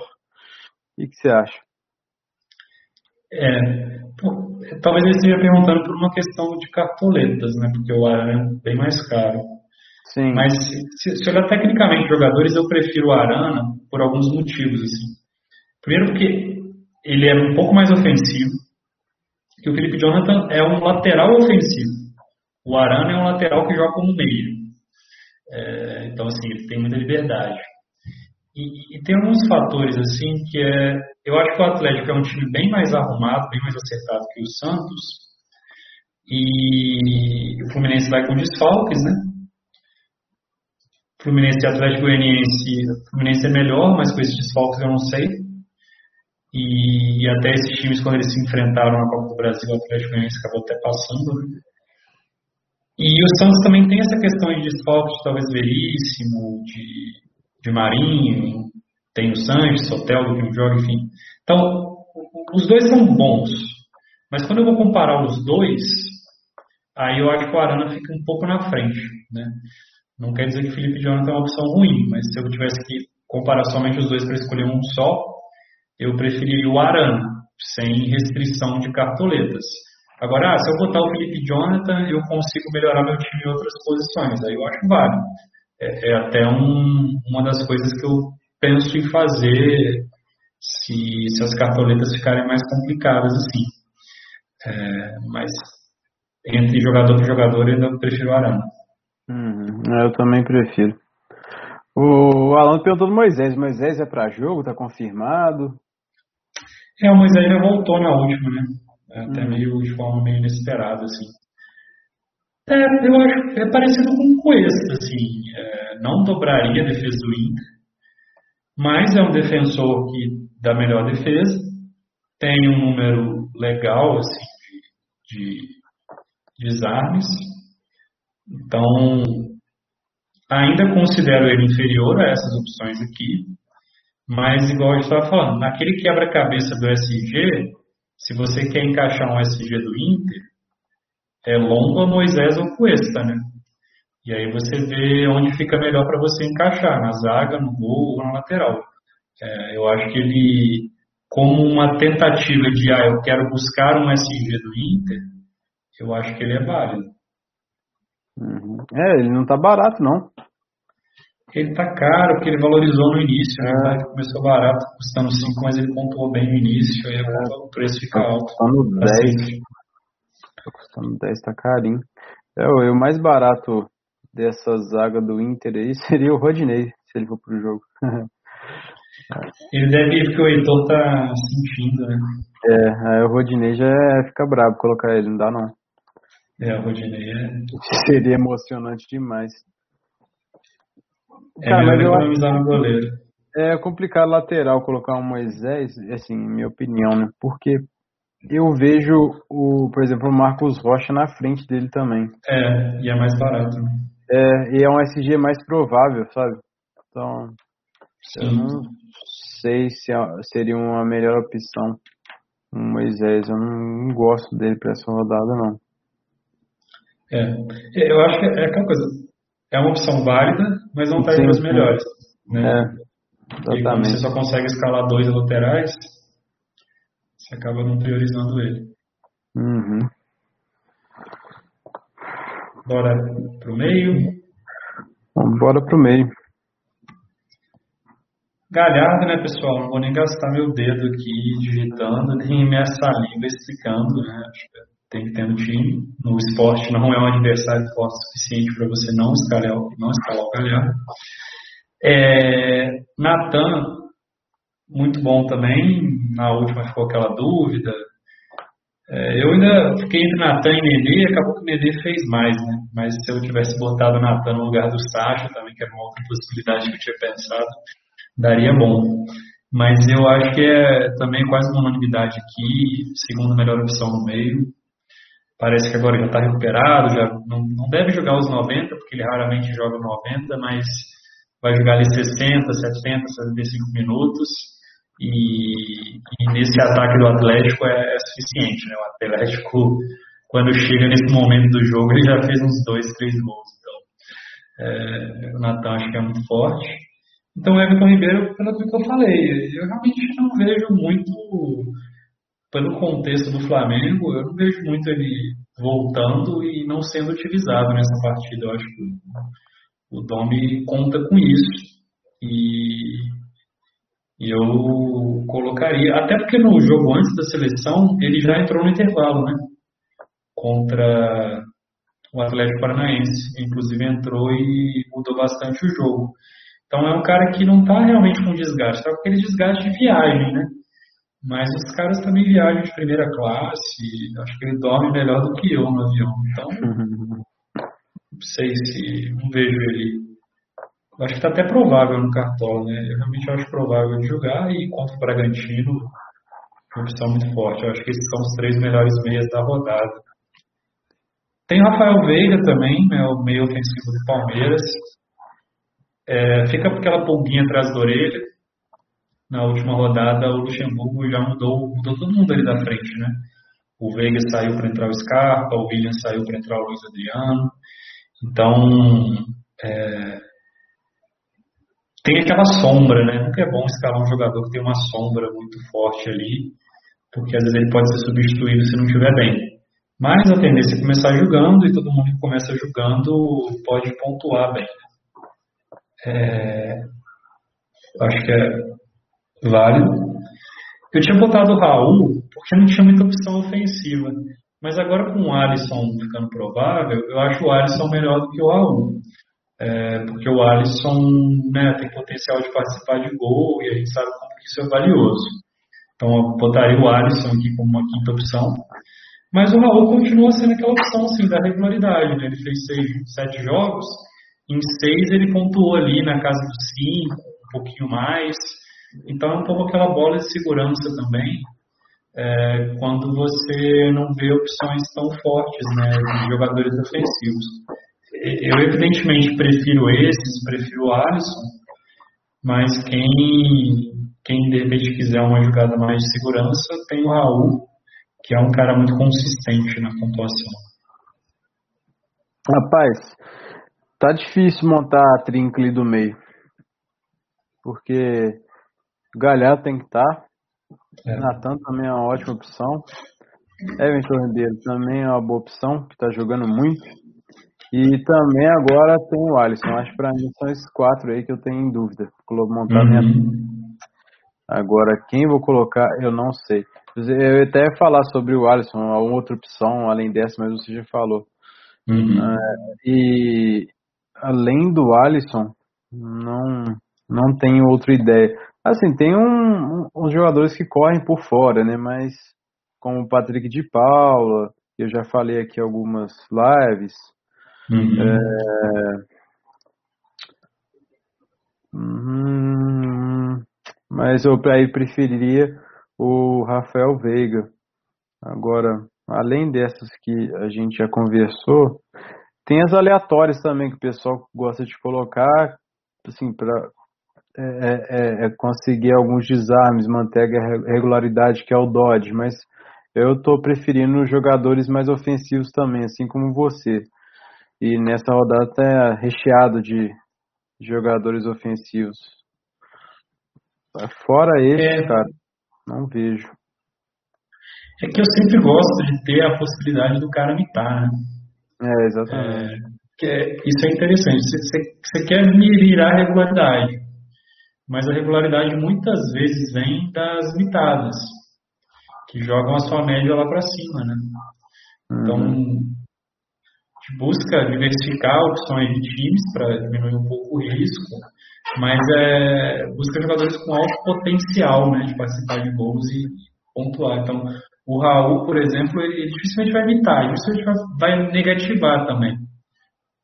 O que você acha? É, talvez ele esteja perguntando por uma questão de cartoletas, né? Porque o Arana é bem mais caro. Sim. Mas se, se olhar tecnicamente jogadores, eu prefiro o Arana por alguns motivos. Assim. Primeiro porque ele é um pouco mais ofensivo e o Felipe Jonathan é um lateral ofensivo. O Arana é um lateral que joga como meio. É, então, assim, ele tem muita liberdade. E, e, tem alguns fatores, assim, que é. Eu acho que o Atlético é um time bem mais arrumado, bem mais acertado que o Santos. E o Fluminense vai com desfalques, né? Fluminense e Atlético Goianiense. O Fluminense é melhor, mas com esses desfalques eu não sei. E, e até esses times, quando eles se enfrentaram na Copa do Brasil, o Atlético Goianiense acabou até passando. Né? E o Santos também tem essa questão de desfalques, talvez veríssimo, de de Marinho, tem o Sanches, Soteldo que não joga, enfim. Então, os dois são bons. Mas quando eu vou comparar os dois, aí eu acho que o Arana fica um pouco na frente. Né? Não quer dizer que o Felipe Jonathan é uma opção ruim, mas se eu tivesse que comparar somente os dois para escolher um só, eu preferiria o Arana, sem restrição de cartoletas. Agora, ah, se eu botar o Felipe Jonathan, eu consigo melhorar meu time em outras posições. Aí eu acho válido é, é até um, uma das coisas que eu penso em fazer se, se as cartoletas ficarem mais complicadas assim. É, mas entre jogador e jogador eu ainda prefiro o Arana. Uhum, eu também prefiro. O Alan perguntou do Moisés. Moisés é para jogo? Tá confirmado? É, o Moisés já voltou na última, né? É até uhum. meio de forma meio inesperada, assim. É, eu acho é parecido com o Cuesta, assim, é, não dobraria a defesa do Inter, mas é um defensor que dá melhor defesa, tem um número legal assim, de, de desarmes, então ainda considero ele inferior a essas opções aqui, mas igual gente estava falando, naquele quebra-cabeça do SG, se você quer encaixar um SG do Inter, é Lomba, Moisés ou Cuesta, né? E aí você vê onde fica melhor para você encaixar, na zaga, no gol ou na lateral. É, eu acho que ele, como uma tentativa de, ah, eu quero buscar um SG do Inter, eu acho que ele é válido. Uhum. É, ele não tá barato, não. Ele tá caro, porque ele valorizou no início, né? é. né? Começou barato, custando 5, mas ele pontuou bem no início, aí é. o preço fica tá alto. Custando 10. Assim, Tá custando 10, tá carinho. É, o mais barato dessa zaga do Inter aí seria o Rodinei, se ele for pro jogo. ele deve ir porque o Heitor tá sentindo, né? É, aí o Rodinei já fica brabo colocar ele, não dá não. É, o Rodinei é. Seria emocionante demais. É Cara, melhor economizar no goleiro. É complicado lateral colocar um Moisés, assim, minha opinião, né? Porque eu vejo o, por exemplo, o Marcos Rocha na frente dele também. É, e é mais barato. Né? É, e é um SG mais provável, sabe? Então, Sim. eu não sei se é, seria uma melhor opção o Moisés. Eu não, gosto dele para essa rodada, não. É, eu acho que é aquela coisa. É uma opção válida, mas não está entre as melhores. Né? É, exatamente. E você só consegue escalar dois laterais, você acaba não priorizando ele. Uhum. Bora pro meio. Vamos bora pro meio. Galhardo, né, pessoal? Não vou nem gastar meu dedo aqui digitando, nem minha saliva explicando, né? Acho que tem que ter no time. No esporte não é um adversário forte o suficiente para você não escalar, não escalar o Galhardo. É, Natan, muito bom também. Na última ficou aquela dúvida. É, eu ainda fiquei entre Natan e Nenê, acabou que o Nenê fez mais, né? Mas se eu tivesse botado o Natan no lugar do Sacha, também, que era uma outra possibilidade que eu tinha pensado, daria bom. Mas eu acho que é também quase uma unanimidade aqui, segunda melhor opção no meio. Parece que agora já está recuperado, já não, não deve jogar os 90, porque ele raramente joga 90, mas vai jogar ali 60, 70, 75 minutos e, e, nesse ataque do Atlético é, é, suficiente, né? O Atlético, quando chega nesse momento do jogo, ele já fez uns dois, três gols. Então, é, o Natan acho que é muito forte. Então, o Everton Ribeiro, pelo que eu falei, eu realmente não vejo muito, pelo contexto do Flamengo, eu não vejo muito ele voltando e não sendo utilizado nessa partida. Eu acho que o Domi conta com isso. E e eu colocaria, até porque no jogo antes da seleção, ele já entrou no intervalo, né? Contra o Atlético Paranaense. Inclusive entrou e mudou bastante o jogo. Então é um cara que não está realmente com desgaste, está com aquele desgaste de viagem, né? Mas os caras também viajam de primeira classe, acho que ele dorme melhor do que eu no avião. Então, não sei se não vejo ele eu acho que está até provável no Cartola, né? Eu realmente acho provável de jogar e contra o Bragantino, uma opção muito forte. Eu acho que esses são os três melhores meias da rodada. Tem Rafael Veiga também, né, o meio ofensivo do Palmeiras. É, fica aquela pulguinha atrás da orelha. Na última rodada, o Luxemburgo já mudou, mudou todo mundo ali da frente, né? O Veiga saiu para entrar o Scarpa, o William saiu para entrar o Luiz Adriano. Então, é, tem aquela sombra, né? Nunca é bom escalar um jogador que tem uma sombra muito forte ali, porque às vezes ele pode ser substituído se não estiver bem. Mas a tendência é começar jogando e todo mundo que começa jogando pode pontuar bem. É, acho que é válido. Eu tinha botado o Raul porque não tinha muita opção ofensiva. Mas agora com o Alisson ficando provável, eu acho o Alisson melhor do que o Raul é, porque o Alisson né, tem potencial de participar de gol e a gente sabe como isso é valioso. Então eu botaria o Alisson aqui como uma quinta opção. Mas o Raul continua sendo aquela opção assim, da regularidade. Né? Ele fez seis, sete jogos, em seis ele pontuou ali na casa dos cinco, um pouquinho mais. Então é um pouco aquela bola de segurança também, é, quando você não vê opções tão fortes né, de jogadores ofensivos eu evidentemente prefiro esses, prefiro o Alisson, mas quem, quem de repente quiser uma jogada mais de segurança, tem o Raul, que é um cara muito consistente na pontuação. Rapaz, tá difícil montar a trincle do meio. Porque Galhardo tem que estar. Tá. É. Natan também é uma ótima opção. Everton Ribeiro também é uma boa opção, que está jogando muito. E também agora tem o Alisson. Acho que pra mim são esses quatro aí que eu tenho em dúvida. Vou montar uhum. minha. Agora, quem vou colocar, eu não sei. Eu até ia falar sobre o Alisson, uma outra opção além dessa, mas você já falou. Uhum. Uh, e além do Alisson, não, não tenho outra ideia. Assim, tem um, um, uns jogadores que correm por fora, né? Mas como o Patrick de Paula, Eu já falei aqui algumas lives. Uhum. É... Uhum. Mas eu preferiria o Rafael Veiga. Agora, além dessas que a gente já conversou, tem as aleatórias também que o pessoal gosta de colocar, assim, para é, é, é, conseguir alguns desarmes, manter a regularidade que é o Dodge, mas eu estou preferindo jogadores mais ofensivos também, assim como você. E nessa rodada tá recheado de jogadores ofensivos. Fora esse, é. cara, não vejo. É que eu sempre gosto de ter a possibilidade do cara mitar, né? É, exatamente. É, isso é interessante. Você, você quer mirar a regularidade mas a regularidade muitas vezes vem das mitadas, que jogam a sua média lá para cima, né? Então, uhum. A gente busca diversificar opções de times para diminuir um pouco o risco, mas é, busca jogadores com alto potencial, né, de participar de gols e pontuar. Então, o Raul, por exemplo, ele, dificilmente vai imitar, dificilmente vai, negativar também,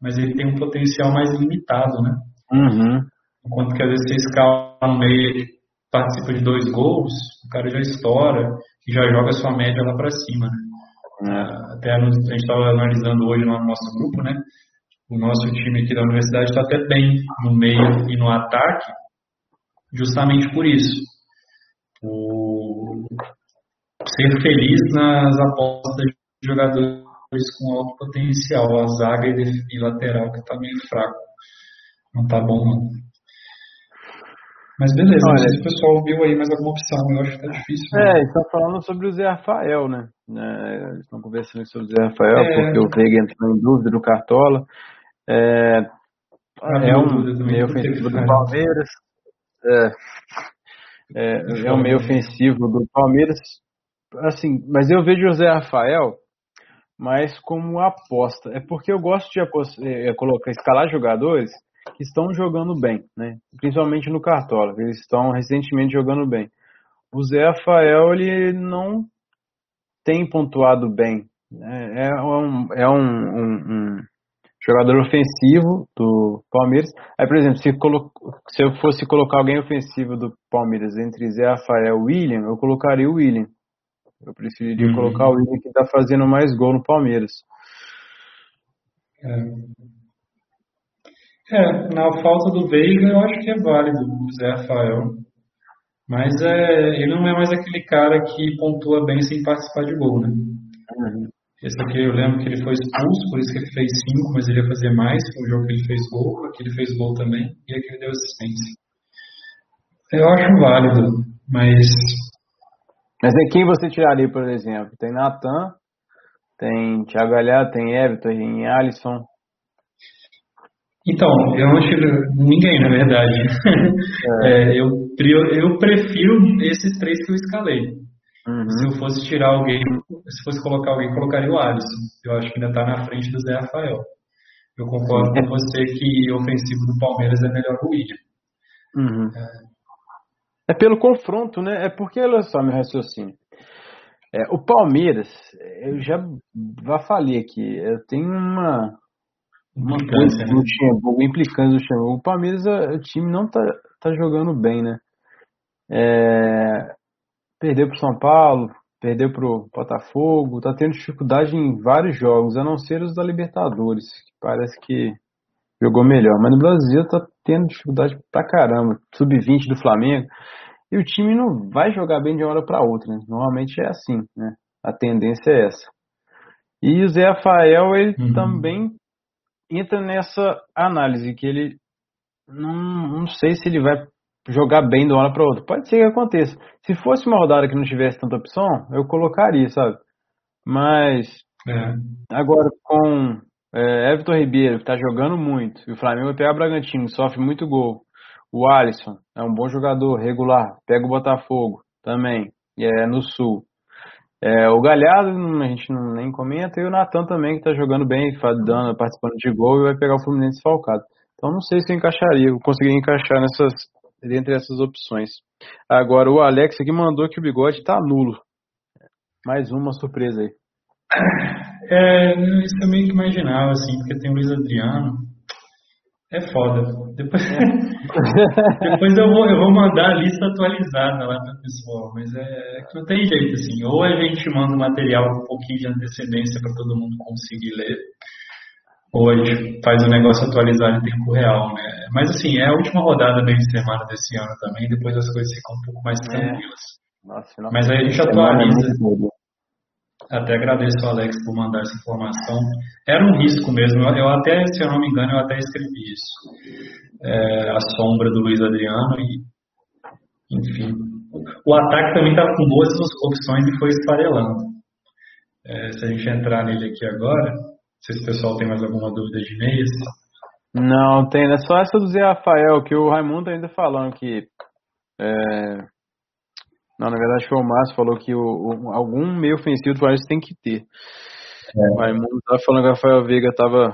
mas ele tem um potencial mais limitado, né? Uhum. Enquanto que às vezes você escala no meio participa de dois gols, o cara já estoura e já joga a sua média lá para cima. Né? É. Até a gente estava analisando hoje no nosso grupo, né? O nosso time aqui da universidade está até bem no meio e no ataque, justamente por isso. O ser feliz nas apostas de jogadores com alto potencial, a zaga e lateral que está meio fraco. Não está bom não. Mas beleza, Olha, se o pessoal viu aí mais alguma opção, eu acho que tá difícil. Né? É, estão falando sobre o Zé Rafael, né? É, eles estão conversando sobre o Zé Rafael, é, porque o Veiga entrou em dúvida do Cartola. É, é um meio ofensivo do Palmeiras. É, é, é um meio ofensivo do Palmeiras. Assim, mas eu vejo o Zé Rafael mais como aposta. É porque eu gosto de é, colocar, escalar jogadores que estão jogando bem, né? principalmente no Cartola, eles estão recentemente jogando bem. O Zé Rafael ele não tem pontuado bem. Né? É um, é um, um, um jogador ofensivo do Palmeiras. Aí, por exemplo, se, colo... se eu fosse colocar alguém ofensivo do Palmeiras entre Zé Rafael e William, eu colocaria o William. Eu preferiria uhum. colocar o William que está fazendo mais gol no Palmeiras. É. É, na falta do Veiga eu acho que é válido o Zé Rafael. Mas é, ele não é mais aquele cara que pontua bem sem participar de gol, né? Uhum. Esse aqui eu lembro que ele foi expulso, por isso que ele fez cinco, mas ele ia fazer mais. Foi um jogo que ele fez gol, aqui ele fez gol também, e aqui ele deu assistência. Eu acho válido, mas. Mas em quem você tiraria, por exemplo? Tem Natan, tem Thiago Galhardo, tem Everton, tem Alisson. Então, eu não tive ninguém, na verdade. É. É, eu, eu prefiro esses três que eu escalei. Uhum. Se eu fosse tirar alguém, se fosse colocar alguém, colocaria o Alisson. Eu acho que ainda está na frente do Zé Rafael. Eu concordo com você que ofensivo do Palmeiras é melhor que o William. Uhum. É. é. pelo confronto, né? É porque, olha só meu raciocínio. É, o Palmeiras, eu já, já falei aqui, eu tenho uma, coisa né? Luxemburgo, implicância do Luxemburgo. O Palmeiras, o time não tá, tá jogando bem, né? É, perdeu pro São Paulo, perdeu pro Botafogo, tá tendo dificuldade em vários jogos, a não ser os da Libertadores, que parece que jogou melhor. Mas no Brasil tá tendo dificuldade pra caramba. Sub-20 do Flamengo. E o time não vai jogar bem de uma hora para outra, né? Normalmente é assim, né? A tendência é essa. E o Zé Rafael, ele uhum. também entra nessa análise que ele não, não sei se ele vai jogar bem de uma hora para outra. Pode ser que aconteça. Se fosse uma rodada que não tivesse tanta opção, eu colocaria, sabe? Mas é. agora com é, Everton Ribeiro, que está jogando muito, e o Flamengo vai pegar o Bragantino, sofre muito gol. O Alisson é um bom jogador, regular, pega o Botafogo também, é no Sul. É, o Galhardo a gente não, nem comenta, e o Natan também, que está jogando bem, dando, participando de gol e vai pegar o Fluminense falcado. Então não sei se eu encaixaria, eu conseguiria encaixar nessas, entre essas opções. Agora o Alex aqui mandou que o bigode está nulo. Mais uma surpresa aí. É, isso eu que imaginava, assim, porque tem o Luiz Adriano. É foda. Depois, depois eu, vou, eu vou mandar a lista atualizada lá para o pessoal, mas é, é, que não tem jeito, assim. Ou a gente manda o material com um pouquinho de antecedência para todo mundo conseguir ler, ou a gente faz o negócio atualizado em tempo real, né? Mas assim, é a última rodada bem de semana desse ano também, depois as coisas ficam um pouco mais é. tranquilas. É. Nossa, Mas aí a gente atualiza. Até agradeço ao Alex por mandar essa informação. Era um risco mesmo. Eu até, se eu não me engano, eu até escrevi isso. É, a sombra do Luiz Adriano e, enfim. O ataque também estava com boas opções e foi esfarelando. É, se a gente entrar nele aqui agora, não sei se o pessoal tem mais alguma dúvida de meias. Não, tem. É só essa do Zé Rafael, que o Raimundo ainda falando que é, não, na verdade foi o Márcio falou que o, o, algum meio ofensivo do Corinthians tem que ter. É. O Raimundo tava falando que o Rafael Veiga tava.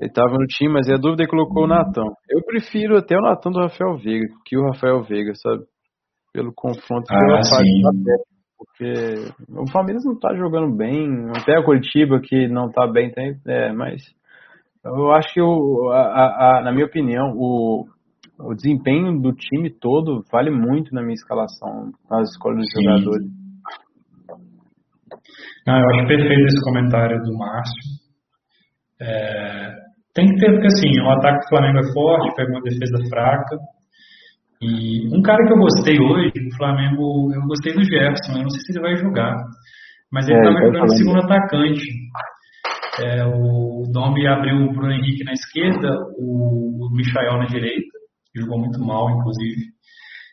Ele tava no time, mas é dúvida que colocou o Natão. Eu prefiro até o Natão do Rafael Veiga que o Rafael Veiga, sabe? Pelo confronto ah, pela sim. porque o Palmeiras não tá jogando bem, até a Curitiba que não tá bem, tem, é, mas eu acho que o, a, a, na minha opinião, o, o desempenho do time todo vale muito na minha escalação, nas escolhas dos jogadores. Não, eu acho perfeito esse comentário do Márcio. É, tem que ter, porque assim, o ataque do Flamengo é forte, pega uma defesa fraca. E um cara que eu gostei hoje, do Flamengo, eu gostei do Jefferson, eu não sei se ele vai jogar. Mas ele estava é, jogando segundo atacante. É, o Domi abriu o Bruno Henrique na esquerda, o, o Michael na direita jogou muito mal, inclusive.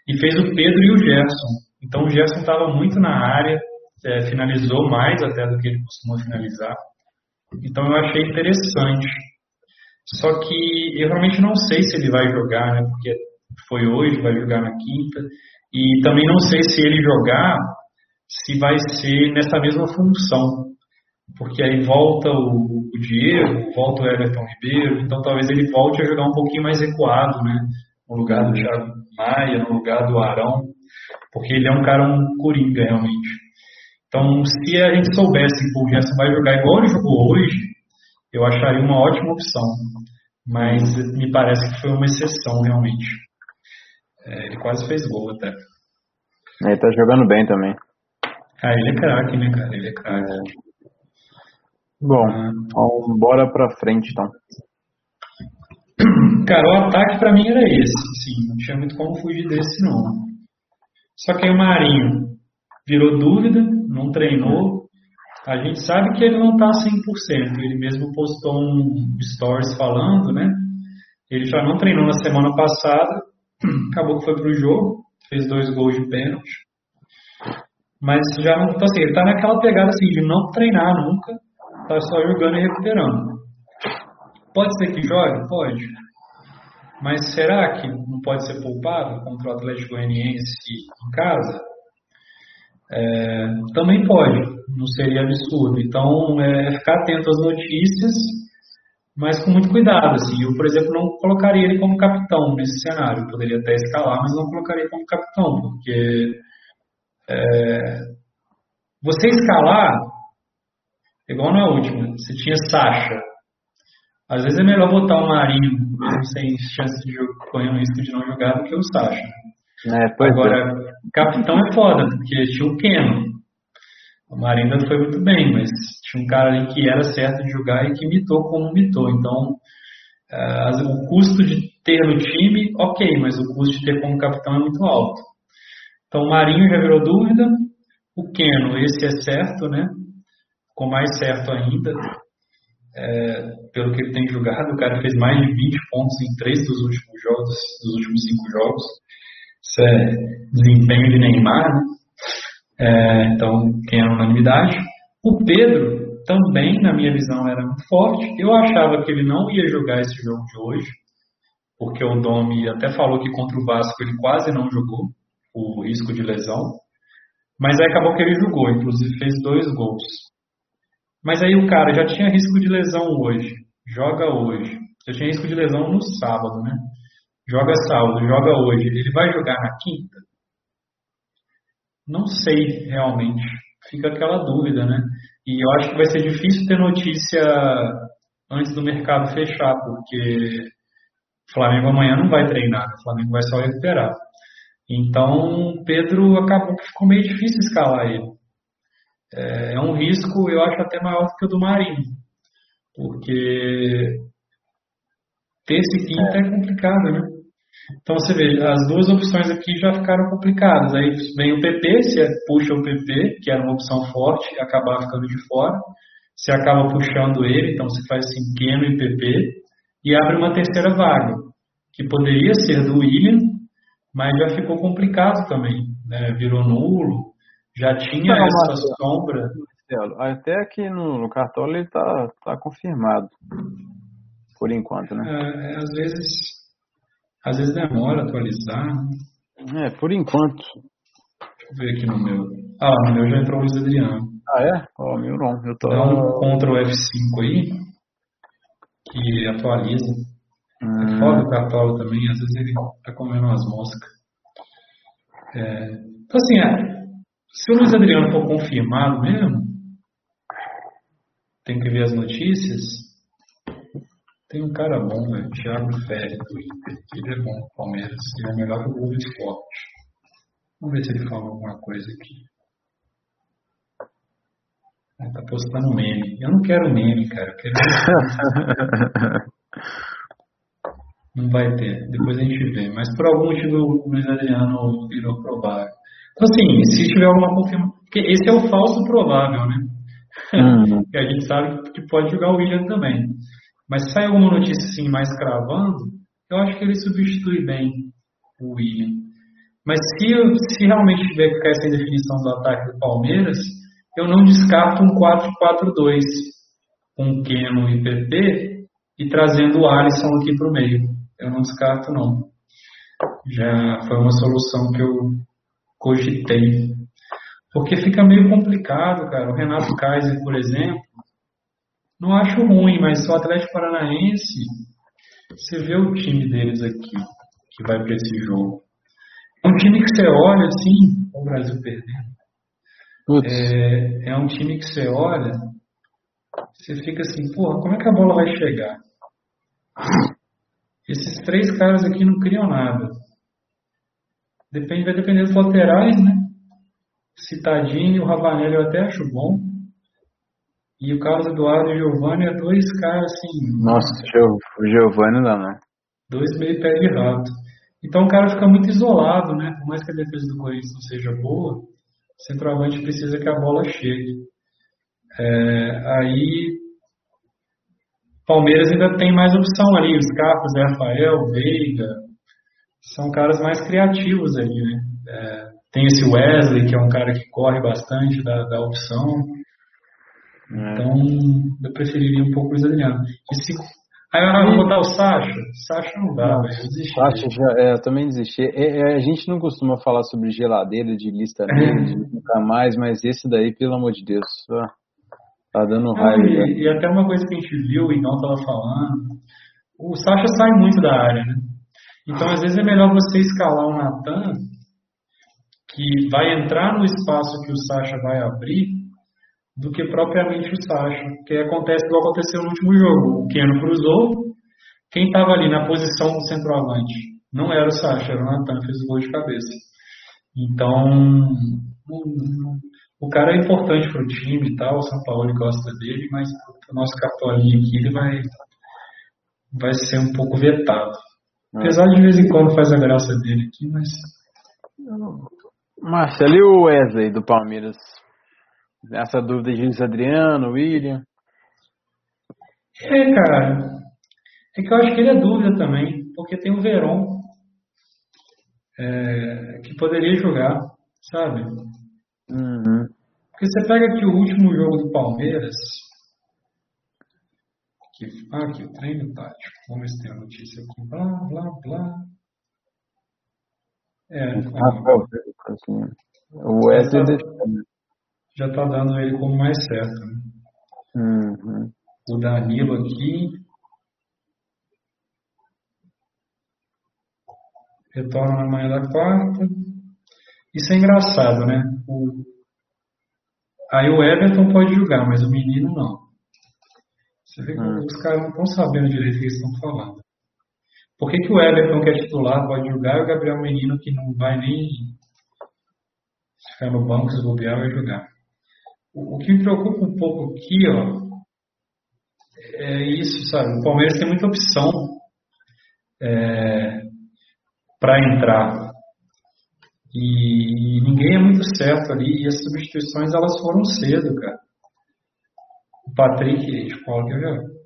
E fez o Pedro e o Gerson. Então o Gerson estava muito na área, é, finalizou mais até do que ele costuma finalizar. Então eu achei interessante. Só que eu realmente não sei se ele vai jogar, né? Porque foi hoje, vai jogar na quinta. E também não sei se ele jogar, se vai ser nessa mesma função. Porque aí volta o, o Diego, volta o Everton Ribeiro, então talvez ele volte a jogar um pouquinho mais recuado, né? No lugar do Thiago Maia, no lugar do Arão, porque ele é um cara, um coringa realmente. Então, se a gente soubesse que o Gerson vai jogar igual ele jogou hoje, eu acharia uma ótima opção. Mas me parece que foi uma exceção realmente. É, ele quase fez gol até. Ele tá jogando bem também. Ah, ele é craque, né, cara? Ele é craque. É. Bom, ah. então bora pra frente então. Cara, o ataque para mim era esse, sim, não tinha muito como fugir desse não. Só que aí o Marinho virou dúvida, não treinou. A gente sabe que ele não está 100%. Ele mesmo postou um stories falando, né? Ele já não treinou na semana passada, acabou que foi pro jogo, fez dois gols de pênalti. Mas já não, então assim, ele tá naquela pegada assim de não treinar nunca, tá só jogando e recuperando. Pode ser que jogue? Pode. Mas será que não pode ser poupado contra o Atlético Goianiense em casa? É, também pode, não seria absurdo. Então, é ficar atento às notícias, mas com muito cuidado. Assim. Eu, por exemplo, não colocaria ele como capitão nesse cenário. Eu poderia até escalar, mas não colocaria como capitão, porque é, você escalar, igual na última, você tinha Sacha, às vezes é melhor botar o Marinho, sem chance de correr um risco de não jogar, do que o Sacha. É, Agora, é. capitão é foda, porque tinha o Keno. O Marinho ainda foi muito bem, mas tinha um cara ali que era certo de jogar e que mitou como mitou. Então, uh, o custo de ter no time, ok, mas o custo de ter como capitão é muito alto. Então, o Marinho já virou dúvida. O Keno, esse é certo, né? Ficou mais certo ainda é, pelo que ele tem jogado, o cara fez mais de 20 pontos em três dos últimos jogos, dos últimos cinco jogos. Isso é desempenho de Neymar, né? É, então, quem é unanimidade. O Pedro também, na minha visão, era muito forte. Eu achava que ele não ia jogar esse jogo de hoje, porque o Domi até falou que contra o Vasco ele quase não jogou, o risco de lesão. Mas aí acabou que ele jogou, inclusive fez dois gols. Mas aí o cara já tinha risco de lesão hoje, joga hoje. Já tinha risco de lesão no sábado, né? Joga sábado, joga hoje. Ele vai jogar na quinta? Não sei realmente. Fica aquela dúvida, né? E eu acho que vai ser difícil ter notícia antes do mercado fechar, porque o Flamengo amanhã não vai treinar, o Flamengo vai só recuperar. Então, Pedro acabou que ficou meio difícil escalar ele. É, é um risco, eu acho, até maior do que o do Marinho, porque terça e quinta é complicado, né? Então você vê, as duas opções aqui já ficaram complicadas. Aí vem o PP, você puxa o PP, que era uma opção forte, acabar ficando de fora. Você acaba puxando ele, então você faz assim, Keno e PP, e abre uma terceira vaga, que poderia ser do William, mas já ficou complicado também. Né? Virou nulo, já tinha Não, essa Marcelo, sombra. Marcelo, até aqui no, no cartola ele está tá confirmado. Por enquanto, né? É, é, às vezes. Às vezes demora atualizar. É, por enquanto. Deixa eu ver aqui no meu. Ah, no meu já entrou o Luiz Adriano. Ah, é? Ó, oh, meu não. Eu tô... Dá um Ctrl F5 aí. Que atualiza. É hum. É foda o cartola também, às vezes ele tá comendo umas moscas. É, então assim, é, se o Luiz Adriano for confirmado mesmo, tem que ver as notícias. Tem um cara bom, velho, Thiago Ferri do Inter. Ele é bom Palmeiras. Ele é melhor que o Globo Esporte. Vamos ver se ele fala alguma coisa aqui. Ele tá postando meme. Eu não quero meme, cara. Eu quero. não vai ter. Depois a gente vê. Mas por algum motivo o Luiz Adriano virou provável. Então, assim, se tiver alguma confirmação. Porque esse é o falso provável, né? Uhum. que a gente sabe que pode jogar o William também. Mas se sair alguma notícia assim mais cravando, eu acho que ele substitui bem o William. Mas se, se realmente tiver que ficar essa indefinição do ataque do Palmeiras, eu não descarto um 4-4-2 com Keno e PP e trazendo o Alisson aqui para o meio. Eu não descarto, não. Já foi uma solução que eu cogitei. Porque fica meio complicado, cara. O Renato Kaiser, por exemplo, não acho ruim, mas o Atlético Paranaense, você vê o time deles aqui, que vai para esse jogo. É um time que você olha assim, o Brasil perdendo. É, é um time que você olha, você fica assim, porra, como é que a bola vai chegar? Esses três caras aqui não criam nada. Depende, vai depender dos laterais, né? Citadinho, o Ravanelli eu até acho bom. E o Carlos Eduardo e o Giovanni é dois caras assim. Nossa, o Giovanni não, né? Dois meio pé de rato. Então o cara fica muito isolado, né? Por mais que a defesa do Corinthians não seja boa, o centroavante precisa que a bola chegue. É, aí Palmeiras ainda tem mais opção ali, os Carlos, Rafael, Veiga, são caras mais criativos ali, né? É, tem esse Wesley, que é um cara que corre bastante da, da opção. É. Então, eu preferiria um pouco o Luiz Adriano. E se, aí eu vou botar o Sacha. Sacha não dá, velho. Eu desisti. Sacha já, é, eu também desisti. É, é, a gente não costuma falar sobre geladeira, de lista negra, de nunca mais, mas esse daí, pelo amor de Deus, tá dando raiva. E, e, até uma coisa que a gente viu, o Igão tava falando, o Sacha sai muito da área, né? Então, às vezes é melhor você escalar o Natan, que vai entrar no espaço que o Sacha vai abrir, do que propriamente o Sacha. Que acontece igual aconteceu no último jogo. O Keno cruzou, quem estava ali na posição do centroavante não era o Sacha, era o Natan, fez o gol de cabeça. Então, o cara é importante para o time e tal, o São Paulo gosta dele, mas o nosso cartolinho aqui ele vai, vai ser um pouco vetado. Apesar de de vez em quando faz a graça dele aqui, mas. Marcelo e o Wesley do Palmeiras? Essa dúvida de Luiz Adriano, William? É, cara. É que eu acho que ele é dúvida também, porque tem o Verón é, que poderia jogar, sabe? Uhum. Porque você pega aqui o último jogo do Palmeiras, que, ah, aqui, o treino tático. Vamos ver se tem a notícia aqui. Blá, blá, blá. É, ah, assim, o Wesley já está tá dando ele como mais certo. Né? Uhum. O Danilo aqui. Retorna na manhã da quarta. Isso é engraçado, né? O, Aí o Everton pode jogar, mas o menino não. Você vê que hum. os caras não estão sabendo direito o que eles estão falando. Por que, que o Everton, que é titular, pode jogar e o Gabriel Menino, que não vai nem ficar no banco, se bobear, vai jogar? O, o que me preocupa um pouco aqui, ó, é isso, sabe? O Palmeiras tem muita opção é, para entrar. E ninguém é muito certo ali. E as substituições elas foram cedo, cara. Patrick, já.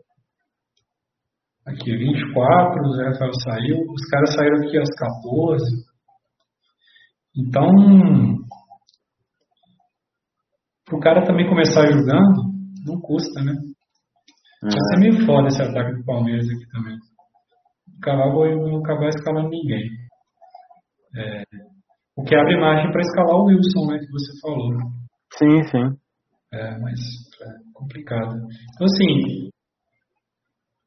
Aqui, 24, o Zé Rafael saiu. Os caras saíram aqui às 14. Então, o cara também começar jogando, não custa, né? Vai ser meio foda esse ataque do Palmeiras aqui também. O Cavalo não acabar escalando ninguém. É, o que abre margem para escalar o Wilson, né? Que você falou. Sim, sim. É, mas é complicado. Então, assim,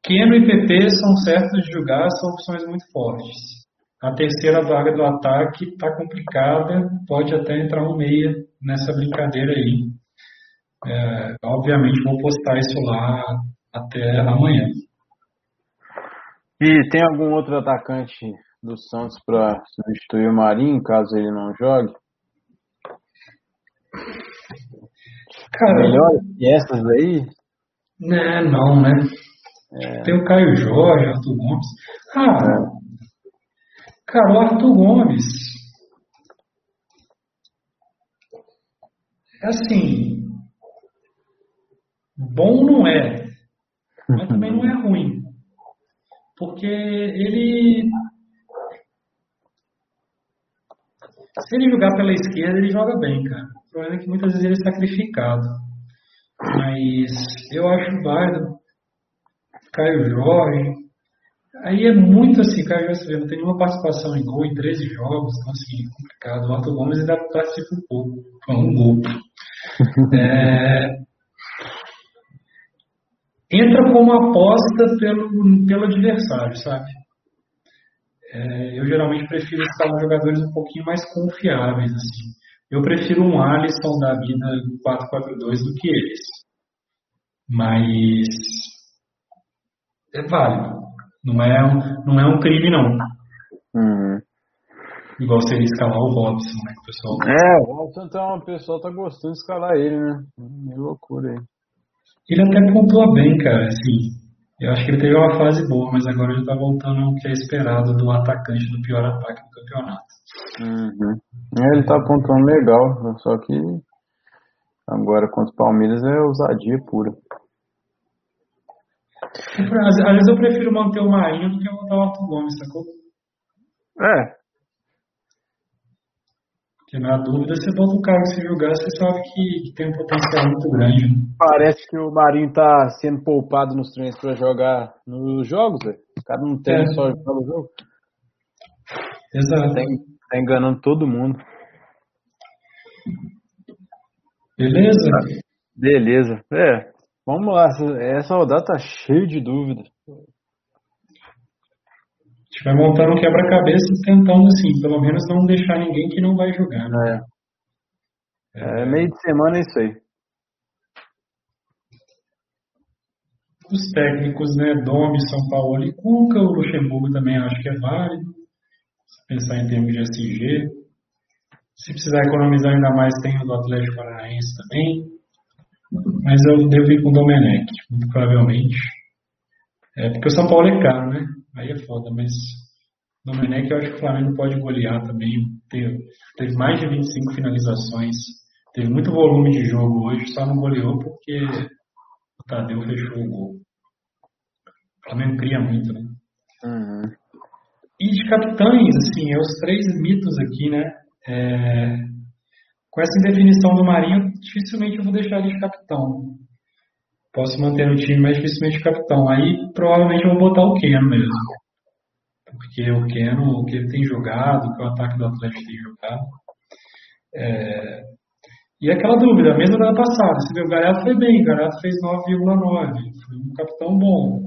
Keno e PP são certos de jogar, são opções muito fortes. A terceira vaga do ataque está complicada, pode até entrar um meia nessa brincadeira aí. É, obviamente vou postar isso lá até amanhã. E tem algum outro atacante do Santos para substituir o Marinho, caso ele não jogue? Cara, Melhor que essas aí? Né, não, né? É. Tem o Caio Jorge, Arthur Gomes. Ah, é. cara, o Arthur Gomes. É assim. Bom não é mas também não é ruim. Porque ele. Se ele jogar pela esquerda, ele joga bem, cara. O problema é que muitas vezes ele é sacrificado. Mas eu acho válido. Caio Jorge. Aí é muito assim, Caio Jorge, não tem nenhuma participação em gol em 13 jogos, então assim, é complicado. O Arthur Gomes ainda participa um pouco, com um gol. É, entra como aposta pelo, pelo adversário, sabe? É, eu geralmente prefiro escalar jogadores um pouquinho mais confiáveis, assim. Eu prefiro um Alisson da vida 4-4-2 do que eles. Mas é válido. Não é um, não é um crime, não. Uhum. Igual seria escalar o Robson, né? Que o pessoal... É, o Robson tá, o pessoal tá gostando de escalar ele, né? Que loucura aí. Ele até pontua bem, cara, assim. Eu acho que ele teve uma fase boa, mas agora ele tá voltando ao que é esperado do atacante do pior ataque do campeonato. Uhum. É, ele tá pontuando legal, só que agora contra o Palmeiras é ousadia pura. Às, vezes eu prefiro manter o Marinho do que botar o Arthur Gomes, sacou? É, porque na dúvida você bota o cara que se jogar, você sabe que, que, tem um potencial muito grande. Né? Parece que o Marinho tá sendo poupado nos treinos para jogar nos jogos, velho. O cara não tem é. só jogar no jogo. Exato. Tá, tá enganando todo mundo. Beleza? Beleza. É, vamos lá. Essa rodada tá cheia de dúvidas gente vai montando um quebra-cabeça tentando, assim, pelo menos não deixar ninguém que não vai jogar. Né? É. é meio de semana é isso aí. Os técnicos, né, Domi, São Paulo e Cuca, o Luxemburgo também acho que é válido. Se pensar em termos de SG. Se precisar economizar ainda mais, tem o do Atlético Paranaense também. Mas eu devo ir com o Domenech, muito provavelmente. É porque o São Paulo é caro, né? Aí é foda, mas Domenech eu acho que o Flamengo pode golear também. Teve, teve mais de 25 finalizações, teve muito volume de jogo hoje, só não goleou porque o Tadeu fechou o gol. O Flamengo cria muito, né? Uhum. E de capitães, assim, é os três mitos aqui, né? É... Com essa indefinição do Marinho, dificilmente eu vou deixar ele de capitão posso manter no time, mas dificilmente capitão. Aí provavelmente eu vou botar o Keno mesmo. Porque o Keno, o que ele tem jogado, o que o ataque do Atlético tem jogado. É... E aquela dúvida, mesmo da passada, você vê, o Galhardo foi bem, o Galhardo fez 9,9, foi um capitão bom.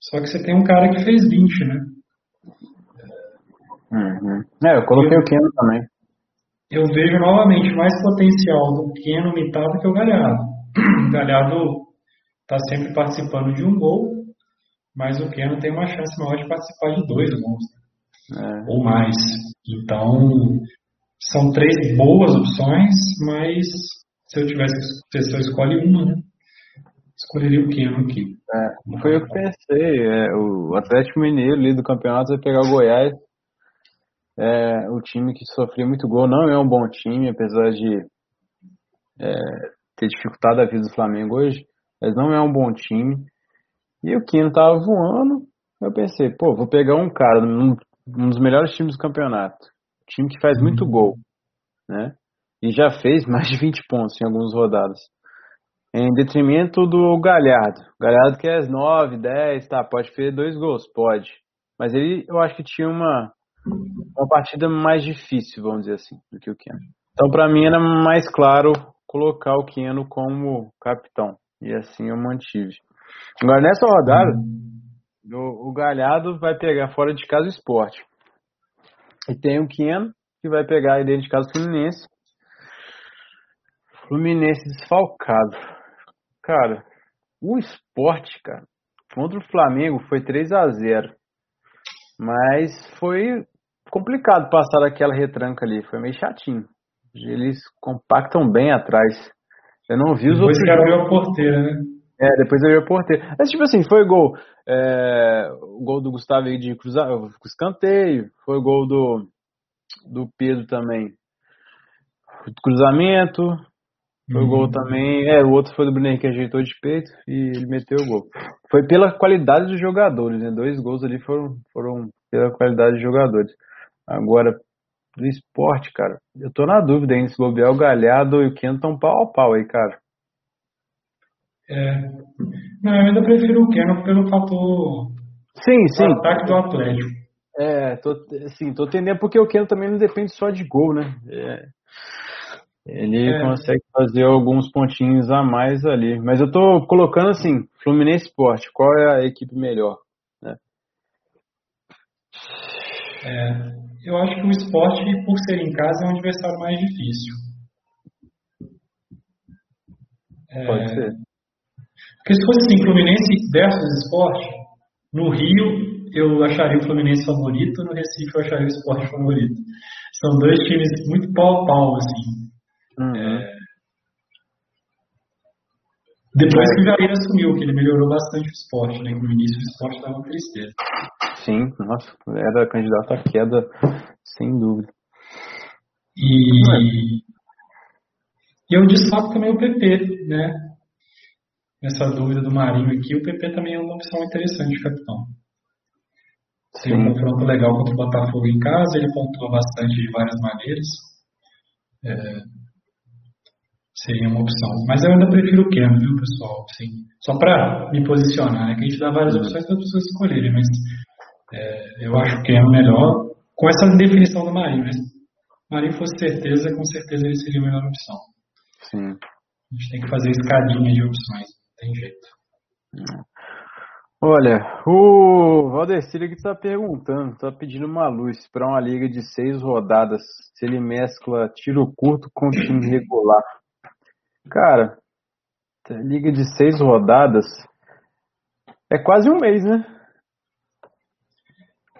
Só que você tem um cara que fez 20, né? Uhum. É, eu coloquei eu... o Keno também. eu vejo novamente mais potencial do Keno Mitado que o Galhardo. O Galhardo está sempre participando de um gol, mas o Keno tem uma chance maior de participar de dois gols. É. Ou mais. Então, são três boas opções, mas se eu tivesse que só escolhe uma, né? Escolheria o Keno aqui. É, foi o que pensei. É, o Atlético Mineiro, ali do campeonato, vai pegar o Goiás. É, o time que sofria muito gol não é um bom time, apesar de é, ter dificultado a vida do Flamengo hoje, mas não é um bom time. E o Keno tava voando, eu pensei, pô, vou pegar um cara, um, um dos melhores times do campeonato, time que faz muito uhum. gol, né? E já fez mais de 20 pontos em algumas rodadas. Em detrimento do Galhardo. Galhardo que é 9, 10, tá, pode fazer dois gols, pode. Mas ele, eu acho que tinha uma, uma partida mais difícil, vamos dizer assim, do que o Keno. Então, para mim, era mais claro colocar o Keno como capitão. E assim eu mantive. Agora, nessa rodada, o, o Galhardo vai pegar fora de casa o esporte. E tem o Keno, que vai pegar aí dentro de casa o Fluminense. Fluminense desfalcado. Cara, o esporte, cara, contra o Flamengo foi 3 a 0 Mas foi complicado passar aquela retranca ali, foi meio chatinho. Eles compactam bem atrás. Eu não vi os depois outros. Depois abriu a porteira, né? É, depois abriu a porteira. Mas, tipo assim, foi gol. É, o gol do Gustavo aí de cruzar, escanteio. Foi o gol do, do Pedro também. Cruzamento. Foi o gol uhum. também. É, o outro foi do Bruno que ajeitou de peito e ele meteu o gol. Foi pela qualidade dos jogadores, né? Dois gols ali foram, foram pela qualidade dos jogadores. Agora, do esporte, cara, eu tô na dúvida ainda se bobear o Galhardo e o Keno estão pau a pau aí, cara. É. Não, eu ainda prefiro o Keno pelo fator. Sim, sim. Do ataque do Atlético. É, tô, assim, tô entendendo porque o Keno também não depende só de gol, né? É, ele é. consegue fazer alguns pontinhos a mais ali. Mas eu tô colocando assim, Fluminense Esporte, qual é a equipe melhor? Né? É, eu acho que o esporte, por ser em casa, é um adversário mais difícil. É, Pode ser. Porque se fosse assim, Fluminense versus esporte, no Rio eu acharia o Fluminense favorito, no Recife eu acharia o esporte favorito. São dois times muito pau a pau, assim. Uhum. É... Depois que o Jair assumiu, que ele melhorou bastante o esporte, né? No início o esporte estava uma tristeza. Sim, nossa, era candidato à queda, sem dúvida. E, e eu destaco também o PP, né? Nessa dúvida do Marinho aqui, o PP também é uma opção interessante, capitão. Tem um confronto legal contra o Botafogo em casa, ele pontua bastante de várias maneiras. É, seria uma opção. Mas eu ainda prefiro o Keno, viu, pessoal? Assim, só para me posicionar, né? Que a gente dá várias opções para as pessoas escolherem, mas é, eu acho que é o melhor, com essa definição do Marinho. Né? Se o Marinho fosse certeza, com certeza ele seria a melhor opção. Sim. A gente tem que fazer escadinha de opções, não tem jeito. Olha, o Valdecir aqui está perguntando, está pedindo uma luz para uma liga de seis rodadas, se ele mescla tiro curto com time regular. Cara, liga de seis rodadas é quase um mês, né?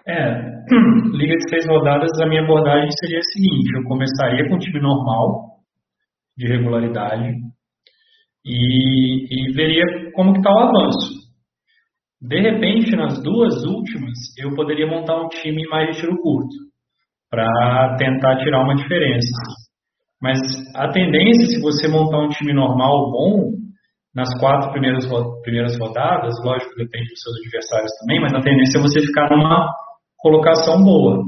É, liga de seis rodadas, a minha abordagem seria a seguinte: eu começaria com um time normal, de regularidade, e, e veria como que está o avanço. De repente, nas duas últimas, eu poderia montar um time mais de tiro curto, para tentar tirar uma diferença. Mas a tendência, se você montar um time normal bom, nas quatro primeiras, primeiras rodadas, lógico, depende dos seus adversários também, mas a tendência é você ficar numa colocação boa.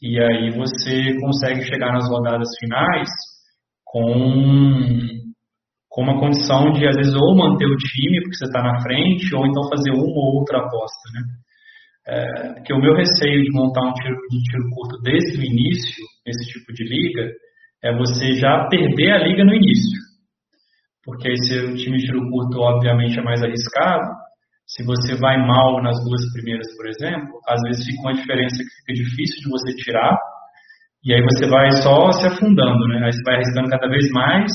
E aí você consegue chegar nas rodadas finais com, com uma condição de, às vezes, ou manter o time, porque você está na frente, ou então fazer uma ou outra aposta. Né? É, porque o meu receio de montar um tiro de tiro curto desde o início, nesse tipo de liga, é você já perder a liga no início. Porque aí se o time de tiro curto, obviamente, é mais arriscado, se você vai mal nas duas primeiras, por exemplo, às vezes fica uma diferença que fica difícil de você tirar. E aí você vai só se afundando, né? Aí você vai arriscando cada vez mais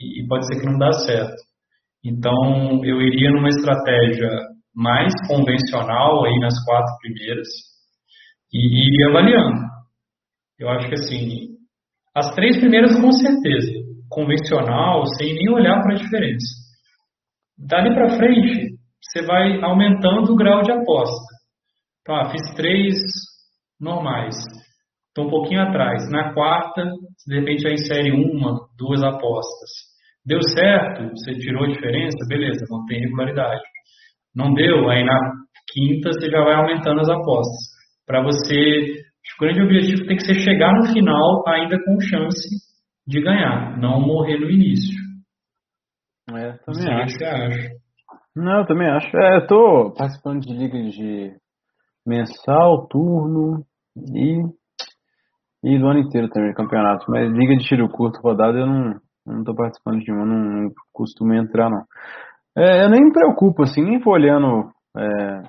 e pode ser que não dá certo. Então, eu iria numa estratégia mais convencional aí nas quatro primeiras e iria avaliando. Eu acho que assim, as três primeiras com certeza, convencional, sem nem olhar para a diferença. Dali para frente, você vai aumentando o grau de aposta. Tá, fiz três normais. Estou um pouquinho atrás. Na quarta, de repente já insere uma, duas apostas. Deu certo, você tirou a diferença, beleza, mantém regularidade. Não deu, aí na quinta você já vai aumentando as apostas. Para você, o grande objetivo tem que ser chegar no final ainda com chance de ganhar, não morrer no início. É, também acho. O que você acha? Não, eu também acho. É, eu tô participando de liga de mensal, turno e, e do ano inteiro também, campeonato. Mas liga de tiro curto, rodada, eu não, não tô participando de uma, não, não costumo entrar, não. É, eu nem me preocupo, assim, nem vou olhando é,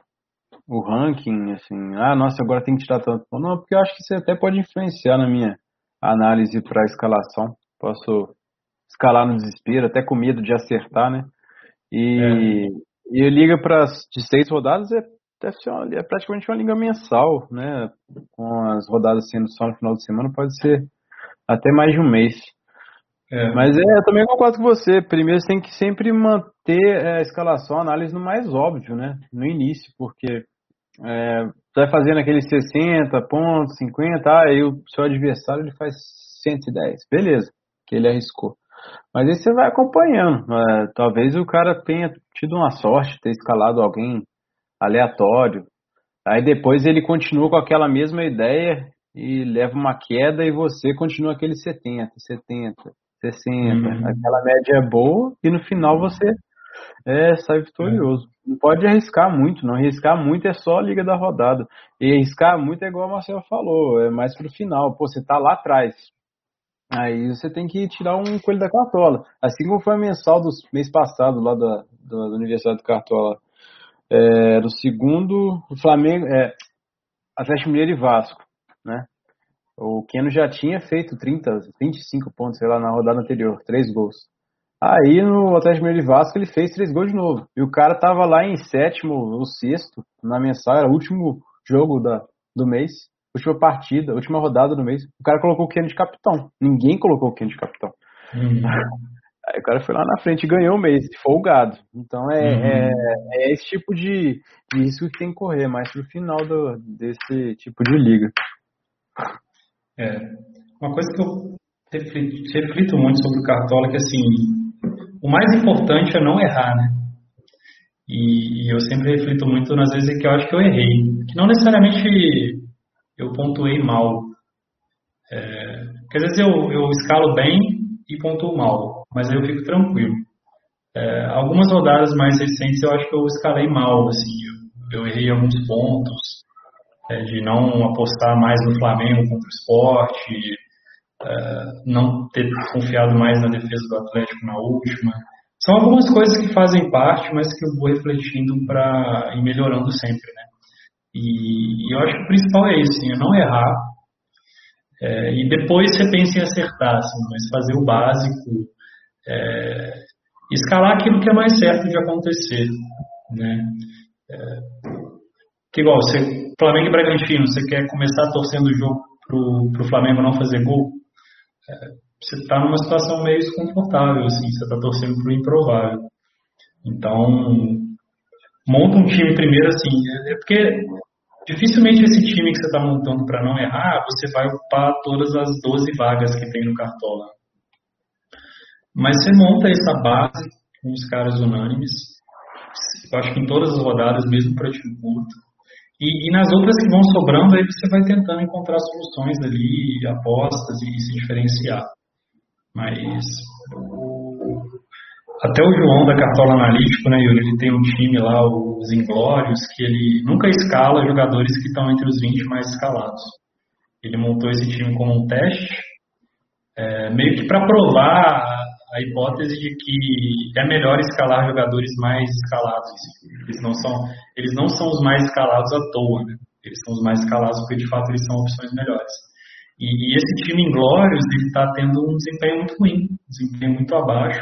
o ranking, assim, ah, nossa, agora tem que tirar tanto. Não, porque eu acho que isso até pode influenciar na minha análise para escalação. Posso escalar no desespero, até com medo de acertar, né? E, é. e liga para de seis rodadas é uma, é praticamente uma liga mensal, né? Com as rodadas sendo só no final de semana, pode ser até mais de um mês. É. Mas é, eu também concordo com você. Primeiro você tem que sempre manter é, a escalação, a análise no mais óbvio, né? No início, porque é, você vai fazendo aqueles 60 pontos, 50, ah, aí o seu adversário ele faz 110. Beleza, que ele arriscou. Mas aí você vai acompanhando. É, talvez o cara tenha tido uma sorte, ter escalado alguém aleatório. Aí depois ele continua com aquela mesma ideia e leva uma queda e você continua aquele 70, 70, 60. Uhum. Aquela média é boa e no final você é, sai vitorioso. É. Não pode arriscar muito, não. Arriscar muito é só a liga da rodada. E arriscar muito é igual a Marcelo falou, é mais pro final. Pô, você tá lá atrás. Aí você tem que tirar um coelho da cartola. Assim como foi a mensal do mês passado, lá da, da, da Universidade do Cartola. É, do segundo, o Flamengo, é, Atlético Mineiro e Vasco, né? O Keno já tinha feito 30, 25 pontos, sei lá, na rodada anterior, três gols. Aí no Atlético Mineiro e Vasco ele fez três gols de novo. E o cara tava lá em sétimo ou sexto na mensal, era o último jogo da, do mês, última partida, última rodada do mês. O cara colocou o Keno de capitão. Ninguém colocou o Keno de capitão. Uhum. Aí o cara foi lá na frente e ganhou o mês, folgado. Então é, uhum. é, é, esse tipo de, de risco que tem que correr, mais pro final do, desse tipo de liga. É. Uma coisa que eu reflito, reflito muito sobre o Cartola é que assim, o mais importante é não errar, né? E, e eu sempre reflito muito nas vezes que eu acho que eu errei. Que não necessariamente eu pontuei mal. É, porque às vezes eu, eu escalo bem e pontuo mal mas aí eu fico tranquilo. É, algumas rodadas mais recentes eu acho que eu escalei mal, assim, eu, eu errei alguns pontos, é, de não apostar mais no Flamengo contra o esporte, é, não ter confiado mais na defesa do Atlético na última. São algumas coisas que fazem parte, mas que eu vou refletindo para ir melhorando sempre, né? E, e, eu acho que o principal é isso, assim, não errar, é, e depois você pensa em acertar, assim, mas fazer o básico, é, escalar aquilo que é mais certo de acontecer. Né? É, que igual, você, Flamengo e Bragantino, você quer começar torcendo o jogo para o Flamengo não fazer gol, é, você está numa situação meio desconfortável, assim, você está torcendo para o improvável. Então, monta um time primeiro assim, é, é porque dificilmente esse time que você está montando para não errar, você vai ocupar todas as 12 vagas que tem no Cartola. Mas você monta essa base com os caras unânimes, eu acho que em todas as rodadas, mesmo para time curto. E, e, nas outras que vão sobrando, aí você vai tentando encontrar soluções ali, apostas e, se diferenciar. Mas até o João da Cartola Analítico, né, Yuri, ele tem um time lá, os Inglórios, que ele nunca escala jogadores que estão entre os 20 mais escalados. Ele montou esse time como um teste, é, meio que para provar a hipótese de que é melhor escalar jogadores mais escalados. Eles não são, eles não são os mais escalados à toa, né? Eles são os mais escalados porque de fato eles são opções melhores. E esse time Inglórios está tendo um desempenho muito ruim, um desempenho muito abaixo,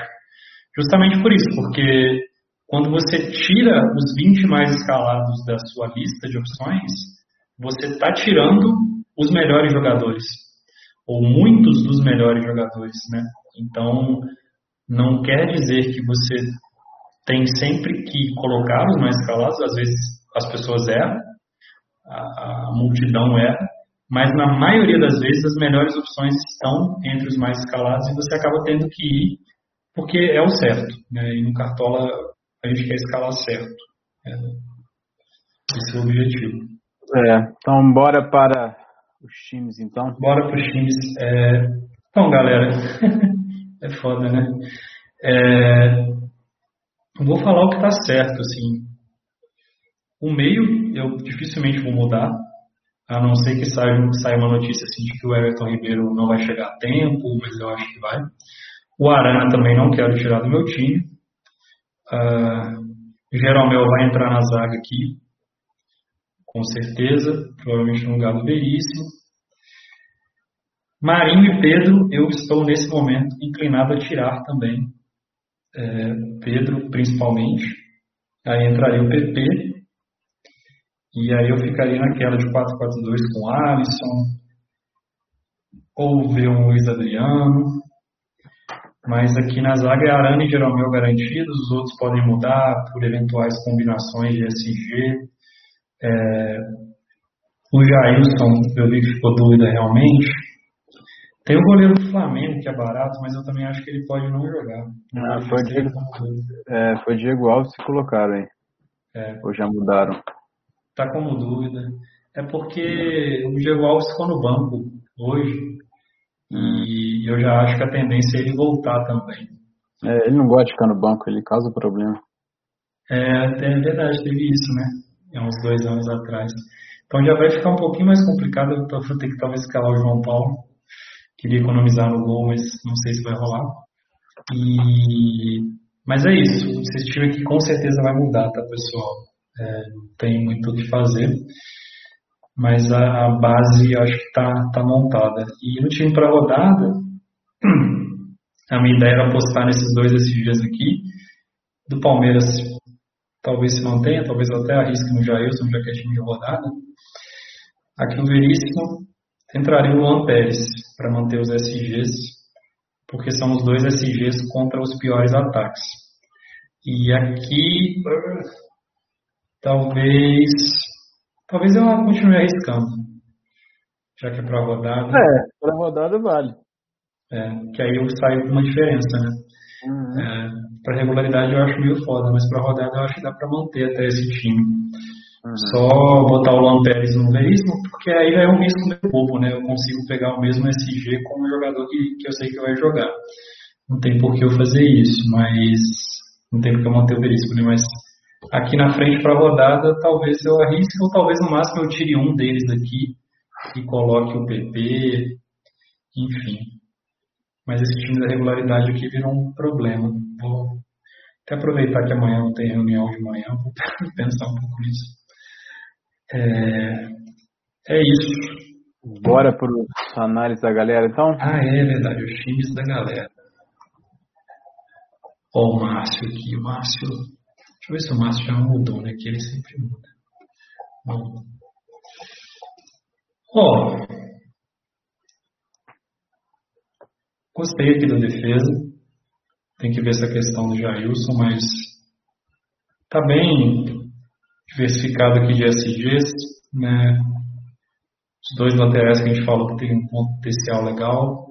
justamente por isso, porque quando você tira os 20 mais escalados da sua lista de opções, você está tirando os melhores jogadores, ou muitos dos melhores jogadores, né? Então, não quer dizer que você tem sempre que colocar os mais escalados, às vezes as pessoas erram, a, a multidão erra, mas na maioria das vezes as melhores opções estão entre os mais escalados e você acaba tendo que ir porque é o certo. Né? E no Cartola a gente quer escalar certo. É, esse é o objetivo. É, então bora para os times então. Bora para os times. É... Então galera, é foda, né? É... Vou falar o que está certo, assim. O meio eu dificilmente vou mudar a não ser que saia, saia uma notícia assim de que o Everton Ribeiro não vai chegar a tempo, mas eu acho que vai. O Arana também não quero tirar do meu time. Uh, Jeromel vai entrar na zaga aqui, com certeza, provavelmente no lugar do Veríssimo. Marinho e Pedro, eu estou nesse momento inclinado a tirar também. É, Pedro, principalmente. Aí entraria o PP e aí eu ficaria naquela de 4-4-2 com Alisson, ou ver um Luiz Adriano. Mas aqui na zaga é Arana e Jeromel garantidos, os outros podem mudar por eventuais combinações de SG. É, o Jailson, eu vi que ficou dúvida realmente. Tem o goleiro do Flamengo, que é barato, mas eu também acho que ele pode não jogar. Ah, foi, Diego, é, foi Diego Alves que colocaram aí. É. Ou já mudaram? está como dúvida. É porque o Diego Alves ficou no banco hoje e eu já acho que a tendência é ele voltar também. É, ele não gosta de ficar no banco, ele causa problema. É, é verdade, teve isso, né? Há uns dois anos atrás. Então já vai ficar um pouquinho mais complicado, eu vou ter que talvez escalar o João Paulo. Queria economizar no gol, mas não sei se vai rolar. E... Mas é isso, esse time aqui com certeza vai mudar, tá pessoal? é, tem muito o que fazer, mas a, a base acho que está tá montada. E no time para rodada, a minha ideia era apostar nesses dois SGs aqui. Do Palmeiras, talvez se mantenha, talvez até arrisque no Jailson, já que é time de rodada. Aqui no Veríssimo, entraria o Luan Pérez para manter os SGs, porque são os dois SGs contra os piores ataques. E aqui Talvez. Talvez eu continue arriscando. Já que é para rodada. É, para rodada vale. É, que aí eu saio com uma diferença, né? Uhum. É, para regularidade eu acho meio foda, mas para rodada eu acho que dá para manter até esse time. Uhum. Só botar o Luan Pérez no veríssimo, porque aí é um risco meio bobo, né? Eu consigo pegar o mesmo SG com um jogador que, que eu sei que vai jogar. Não tem por que eu fazer isso, mas. Não tem por que eu manter o veríssimo, né? Mas aqui na frente para rodada, talvez eu arrisque, ou talvez no máximo eu tire um deles aqui e coloque o PP, enfim. Mas esse time da regularidade aqui virou um problema. Vou até aproveitar que amanhã não tem reunião de manhã, vou pensar um pouco nisso. É, é isso. Bora para a análise da galera, então? Ah, é verdade, os times da galera. Ó, o Márcio aqui, o Márcio Deixa eu ver se o Márcio já mudou, né? Que ele sempre muda. Bom. Ó. Gostei aqui da defesa. Tem que ver essa questão do Jailson, mas tá bem diversificado aqui de SGs, né? Os dois laterais que a gente falou que tem um potencial legal.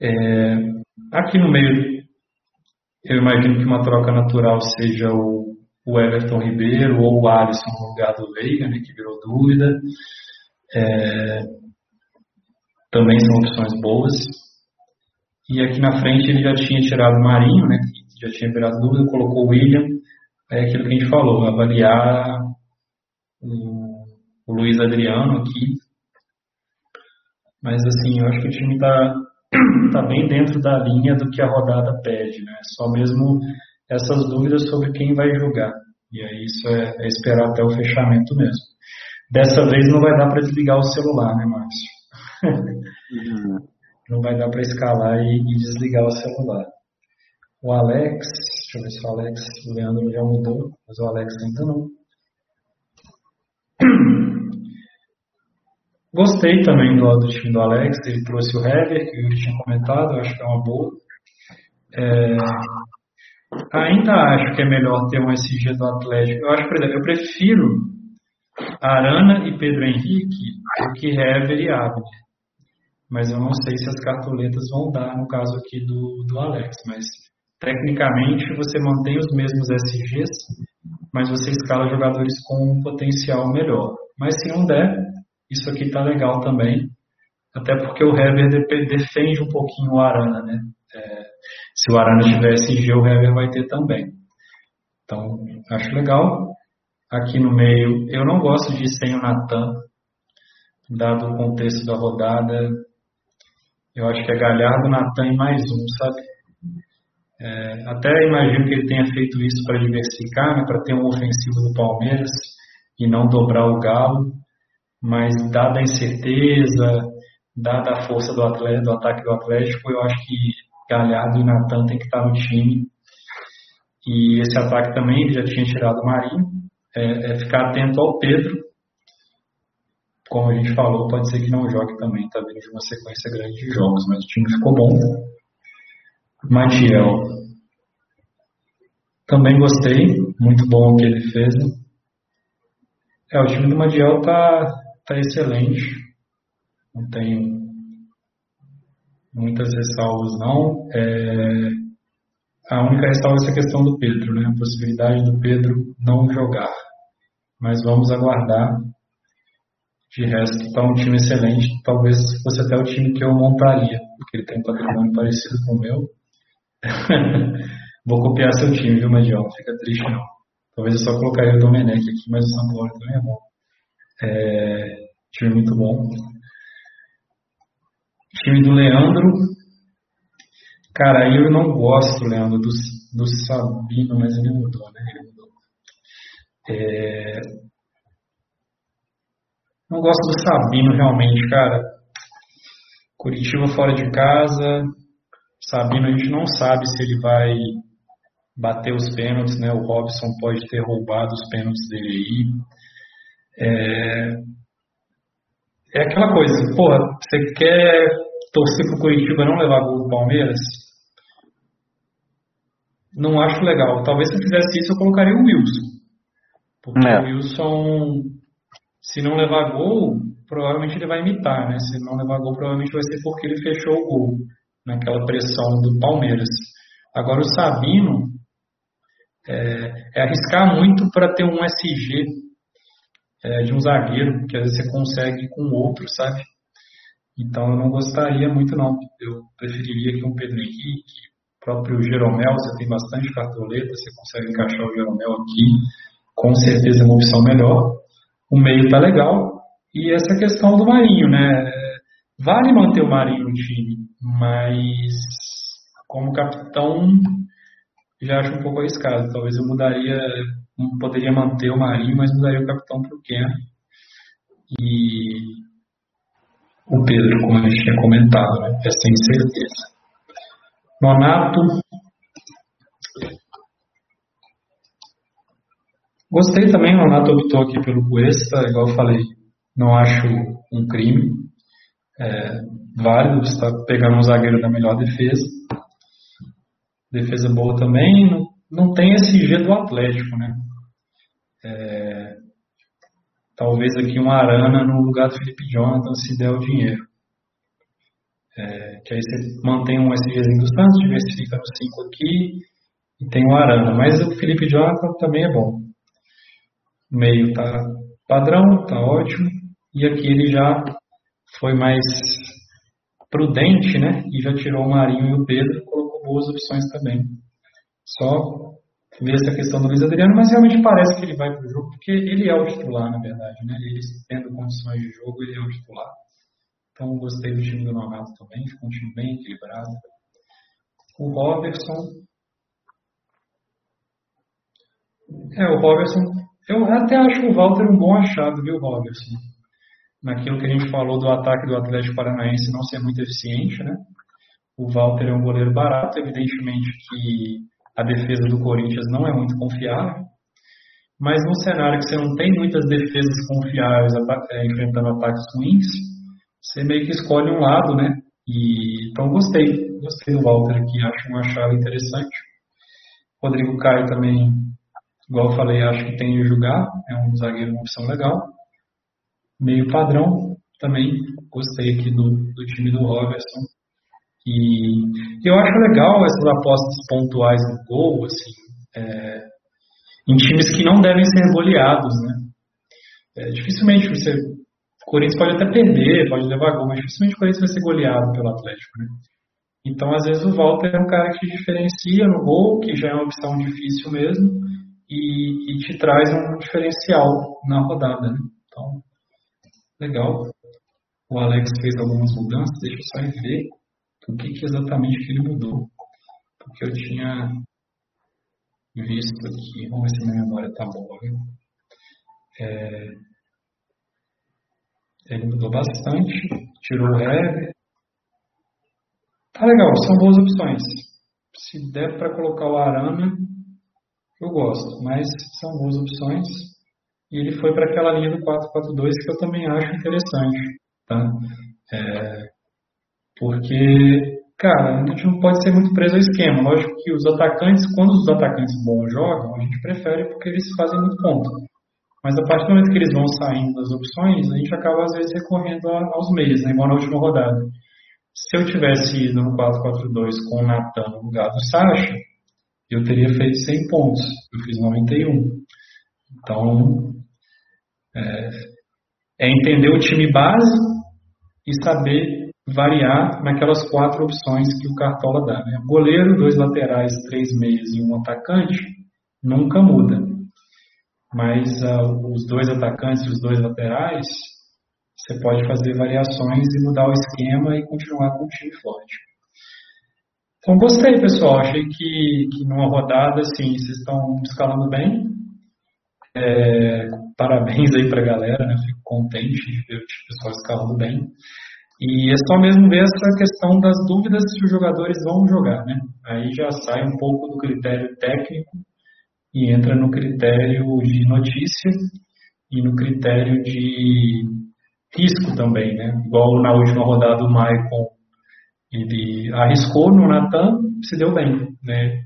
É, aqui no meio eu imagino que uma troca natural seja o, o Everton Ribeiro ou o Alisson no lugar do Veiga, né, que virou dúvida. É, também são opções boas. E aqui na frente ele já tinha tirado o Marinho, né, já tinha virado dúvida, colocou o William. É aquilo que a gente falou, avaliar o, o Luiz Adriano aqui. Mas assim, eu acho que o time está está bem dentro da linha do que a rodada pede, né? Só mesmo essas dúvidas sobre quem vai julgar. E aí isso é, é esperar até o fechamento mesmo. Dessa vez não vai dar para desligar o celular, né, Márcio? Uhum. Não vai dar para escalar e, e, desligar o celular. O Alex, deixa eu ver se o Alex, o Leandro já mudou, mas o Alex ainda não. Gostei também do, do time do Alex, ele trouxe o Hever, que eu tinha comentado, eu acho que é uma boa. É, ainda acho que é melhor ter um SG do Atlético. Eu acho, por exemplo, eu prefiro Arana e Pedro Henrique do que Hever e Abner. Mas eu não sei se as cartoletas vão dar no caso aqui do, do Alex. Mas tecnicamente você mantém os mesmos SGs, mas você escala jogadores com um potencial melhor. Mas se não der, isso aqui tá legal também. Até porque o Hever defende um pouquinho o Arana, né? É, se o Arana tiver SG, o Hever vai ter também. Então, acho legal. Aqui no meio, eu não gosto de ir sem o Natan, dado o contexto da rodada. Eu acho que é Galhardo, Natan e mais um, sabe? É, até imagino que ele tenha feito isso para diversificar, né, para ter um ofensivo do Palmeiras e não dobrar o Galo mas dada a incerteza, dada a força do, atleta, do ataque do Atlético, eu acho que Galhardo e Natan tem que estar no time. E esse ataque também, já tinha tirado o Marinho, é, é, ficar atento ao Pedro. Como a gente falou, pode ser que não jogue também, está vindo de uma sequência grande de jogos, mas o time ficou bom. Matiel. Também gostei, muito bom o que ele fez. É, o time do Madiel tá, está excelente. Não tenho muitas ressalvas, não. É, a única ressalva é essa questão do Pedro, né? a possibilidade do Pedro não jogar. Mas vamos aguardar. De resto, está um time excelente. Talvez fosse até o time que eu montaria, porque ele tem um patrimônio parecido com o meu. Vou copiar seu time, viu? Não fica triste, não. Talvez eu só colocaria o Domenech aqui, mas o São Paulo também é bom. É, time muito bom. Time do Leandro. Cara, eu não gosto, Leandro, do, do Sabino, mas ele mudou, né? Ele mudou. É, não gosto do Sabino realmente, cara. Curitiba fora de casa. Sabino a gente não sabe se ele vai bater os pênaltis, né? O Robson pode ter roubado os pênaltis dele aí. É, é aquela coisa, porra, você quer torcer pro Curitiba não levar gol do Palmeiras? Não acho legal. Talvez se eu fizesse isso eu colocaria o Wilson. Porque é. o Wilson, se não levar gol, provavelmente ele vai imitar, né? Se não levar gol, provavelmente vai ser porque ele fechou o gol naquela pressão do Palmeiras. Agora o Sabino é, é arriscar muito para ter um SG é, de um zagueiro, que às vezes você consegue com outro, sabe? Então eu não gostaria muito não. Eu preferiria que um Pedro Henrique, próprio Jeromel, você tem bastante cartoleta, você consegue encaixar o Jeromel aqui, com certeza é uma opção melhor. O meio tá legal. E essa questão do Marinho, né? Vale manter o Marinho no time, mas como capitão já acho um pouco arriscado. Talvez eu mudaria poderia manter o Marinho, mas mudaria o capitão para o Ken. E o Pedro, como a gente tinha comentado, né? é sem certeza. Nonato. Gostei também, o Nonato optou aqui pelo Cuesta, igual eu falei, não acho um crime. É, válido, está pegando um zagueiro da melhor defesa. Defesa boa também, não, não tem esse G do Atlético, né? É, talvez aqui um Arana no lugar do Felipe Jonathan se der o dinheiro. É, que aí você mantém um SGzinho do Santos, diversifica no 5 aqui e tem o Arana. Mas o Felipe Jonathan também é bom. Meio tá padrão, tá ótimo. E aqui ele já foi mais prudente, né? E já tirou o Marinho e o Pedro, colocou boas opções também. Só ver essa questão do Luiz Adriano, mas realmente parece que ele vai para o jogo, porque ele é o titular, na verdade, né? Ele tendo condições de jogo, ele é o titular. Então, gostei do time do Nonato também, ficou um time bem equilibrado. O Robertson. É, o Robertson Eu até acho o Walter um bom achado, viu, Robertson? Naquilo que a gente falou do ataque do Atlético Paranaense não ser muito eficiente, né? O Walter é um goleiro barato, evidentemente que a defesa do Corinthians não é muito confiável, mas num cenário que você não tem muitas defesas confiáveis é, enfrentando ataques ruins, você meio que escolhe um lado, né? E, então gostei, gostei do Walter aqui, acho uma chave interessante. Rodrigo Caio também, igual eu falei, acho que tem de jogar, é um zagueiro, uma opção legal. Meio padrão, também gostei aqui do, do time do Robertson. E eu acho legal essas apostas pontuais no gol, assim, é, em times que não devem ser goleados, né? É, dificilmente você o Corinthians pode até perder, pode levar gol, mas dificilmente o Corinthians vai ser goleado pelo Atlético, né? Então, às vezes, o Walter é um cara que diferencia no gol, que já é uma opção difícil mesmo, e, e te traz um diferencial na rodada, né? Então, legal. O Alex fez algumas mudanças, deixa eu só ver o que, que exatamente que ele mudou. Porque eu tinha visto aqui, vamos ver se minha memória está boa. É, ele mudou bastante, tirou o header. Tá legal, são boas opções. Se der para colocar o Arana, eu gosto, mas são boas opções. E ele foi para aquela linha do 4-4-2 que eu também acho interessante. Tá? É, porque, cara, a gente não pode ser muito preso ao esquema. Lógico que os atacantes, quando os atacantes bons jogam, a gente prefere porque eles fazem muito ponto. Mas a partir do momento que eles vão saindo das opções, a gente acaba às vezes recorrendo aos meios, né, igual na última rodada. Se eu tivesse ido no 4-4-2 com o Natan no lugar do Sacha, eu teria feito 100 pontos. Eu fiz 91. Então, é, é entender o time base e saber variar naquelas quatro opções que o Cartola dá. Né? Goleiro, dois laterais, três meias e um atacante, nunca muda mas uh, os dois atacantes e os dois laterais, você pode fazer variações e mudar o esquema e continuar com um time forte. Então, gostei, pessoal. Achei que, que numa rodada, assim, vocês estão escalando bem. É, parabéns aí pra galera, né? Fico contente de ver o pessoal escalando bem. E é só mesmo ver essa questão das dúvidas se os jogadores vão jogar, né? Aí já sai um pouco do critério técnico e entra no critério de notícia e no critério de risco também, né? Igual na última rodada o Maicon, ele arriscou no Natan, se deu bem, né?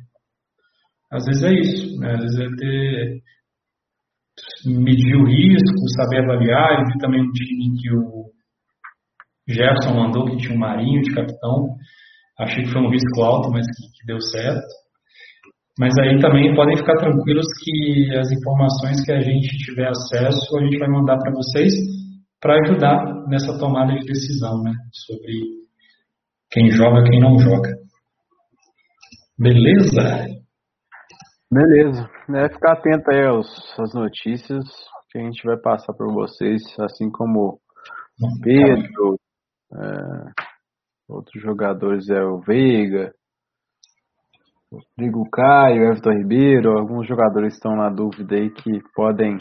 Às vezes é isso, né? Às vezes é ter medir o risco, saber avaliar, e também um time que o Jefferson mandou, que tinha um Marinho de capitão, achei que foi um risco alto, mas que, que deu certo. Mas aí também podem ficar tranquilos que as informações que a gente tiver acesso, a gente vai mandar para vocês para ajudar nessa tomada de decisão, né? Sobre quem joga, quem não joga. Beleza? Beleza. É ficar atento aí aos, às notícias que a gente vai passar para vocês, assim como o Pedro, é, outros jogadores é o Veiga, Rodrigo Caio, Everton Ribeiro, alguns jogadores estão na dúvida aí que podem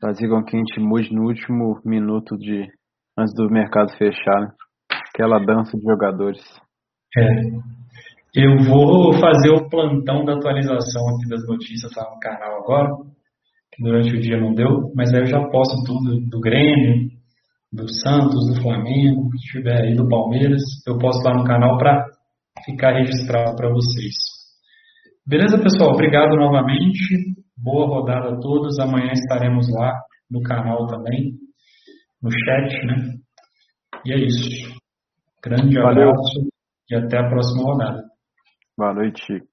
fazer com que a gente mude no último minuto de antes do mercado fechar, né? Aquela dança de jogadores. É. Eu vou fazer o plantão da atualização aqui das notícias lá no canal agora, que durante o dia não deu, mas aí eu já posto tudo do Grêmio, do Santos, do Flamengo, que tiver aí do Palmeiras, eu posto lá no canal para ficar registrado para vocês. Beleza, pessoal? Obrigado novamente. Boa rodada a todos. Amanhã estaremos lá no canal também, no chat, né? E é isso. Grande Valeu. abraço e até a próxima rodada. Boa noite.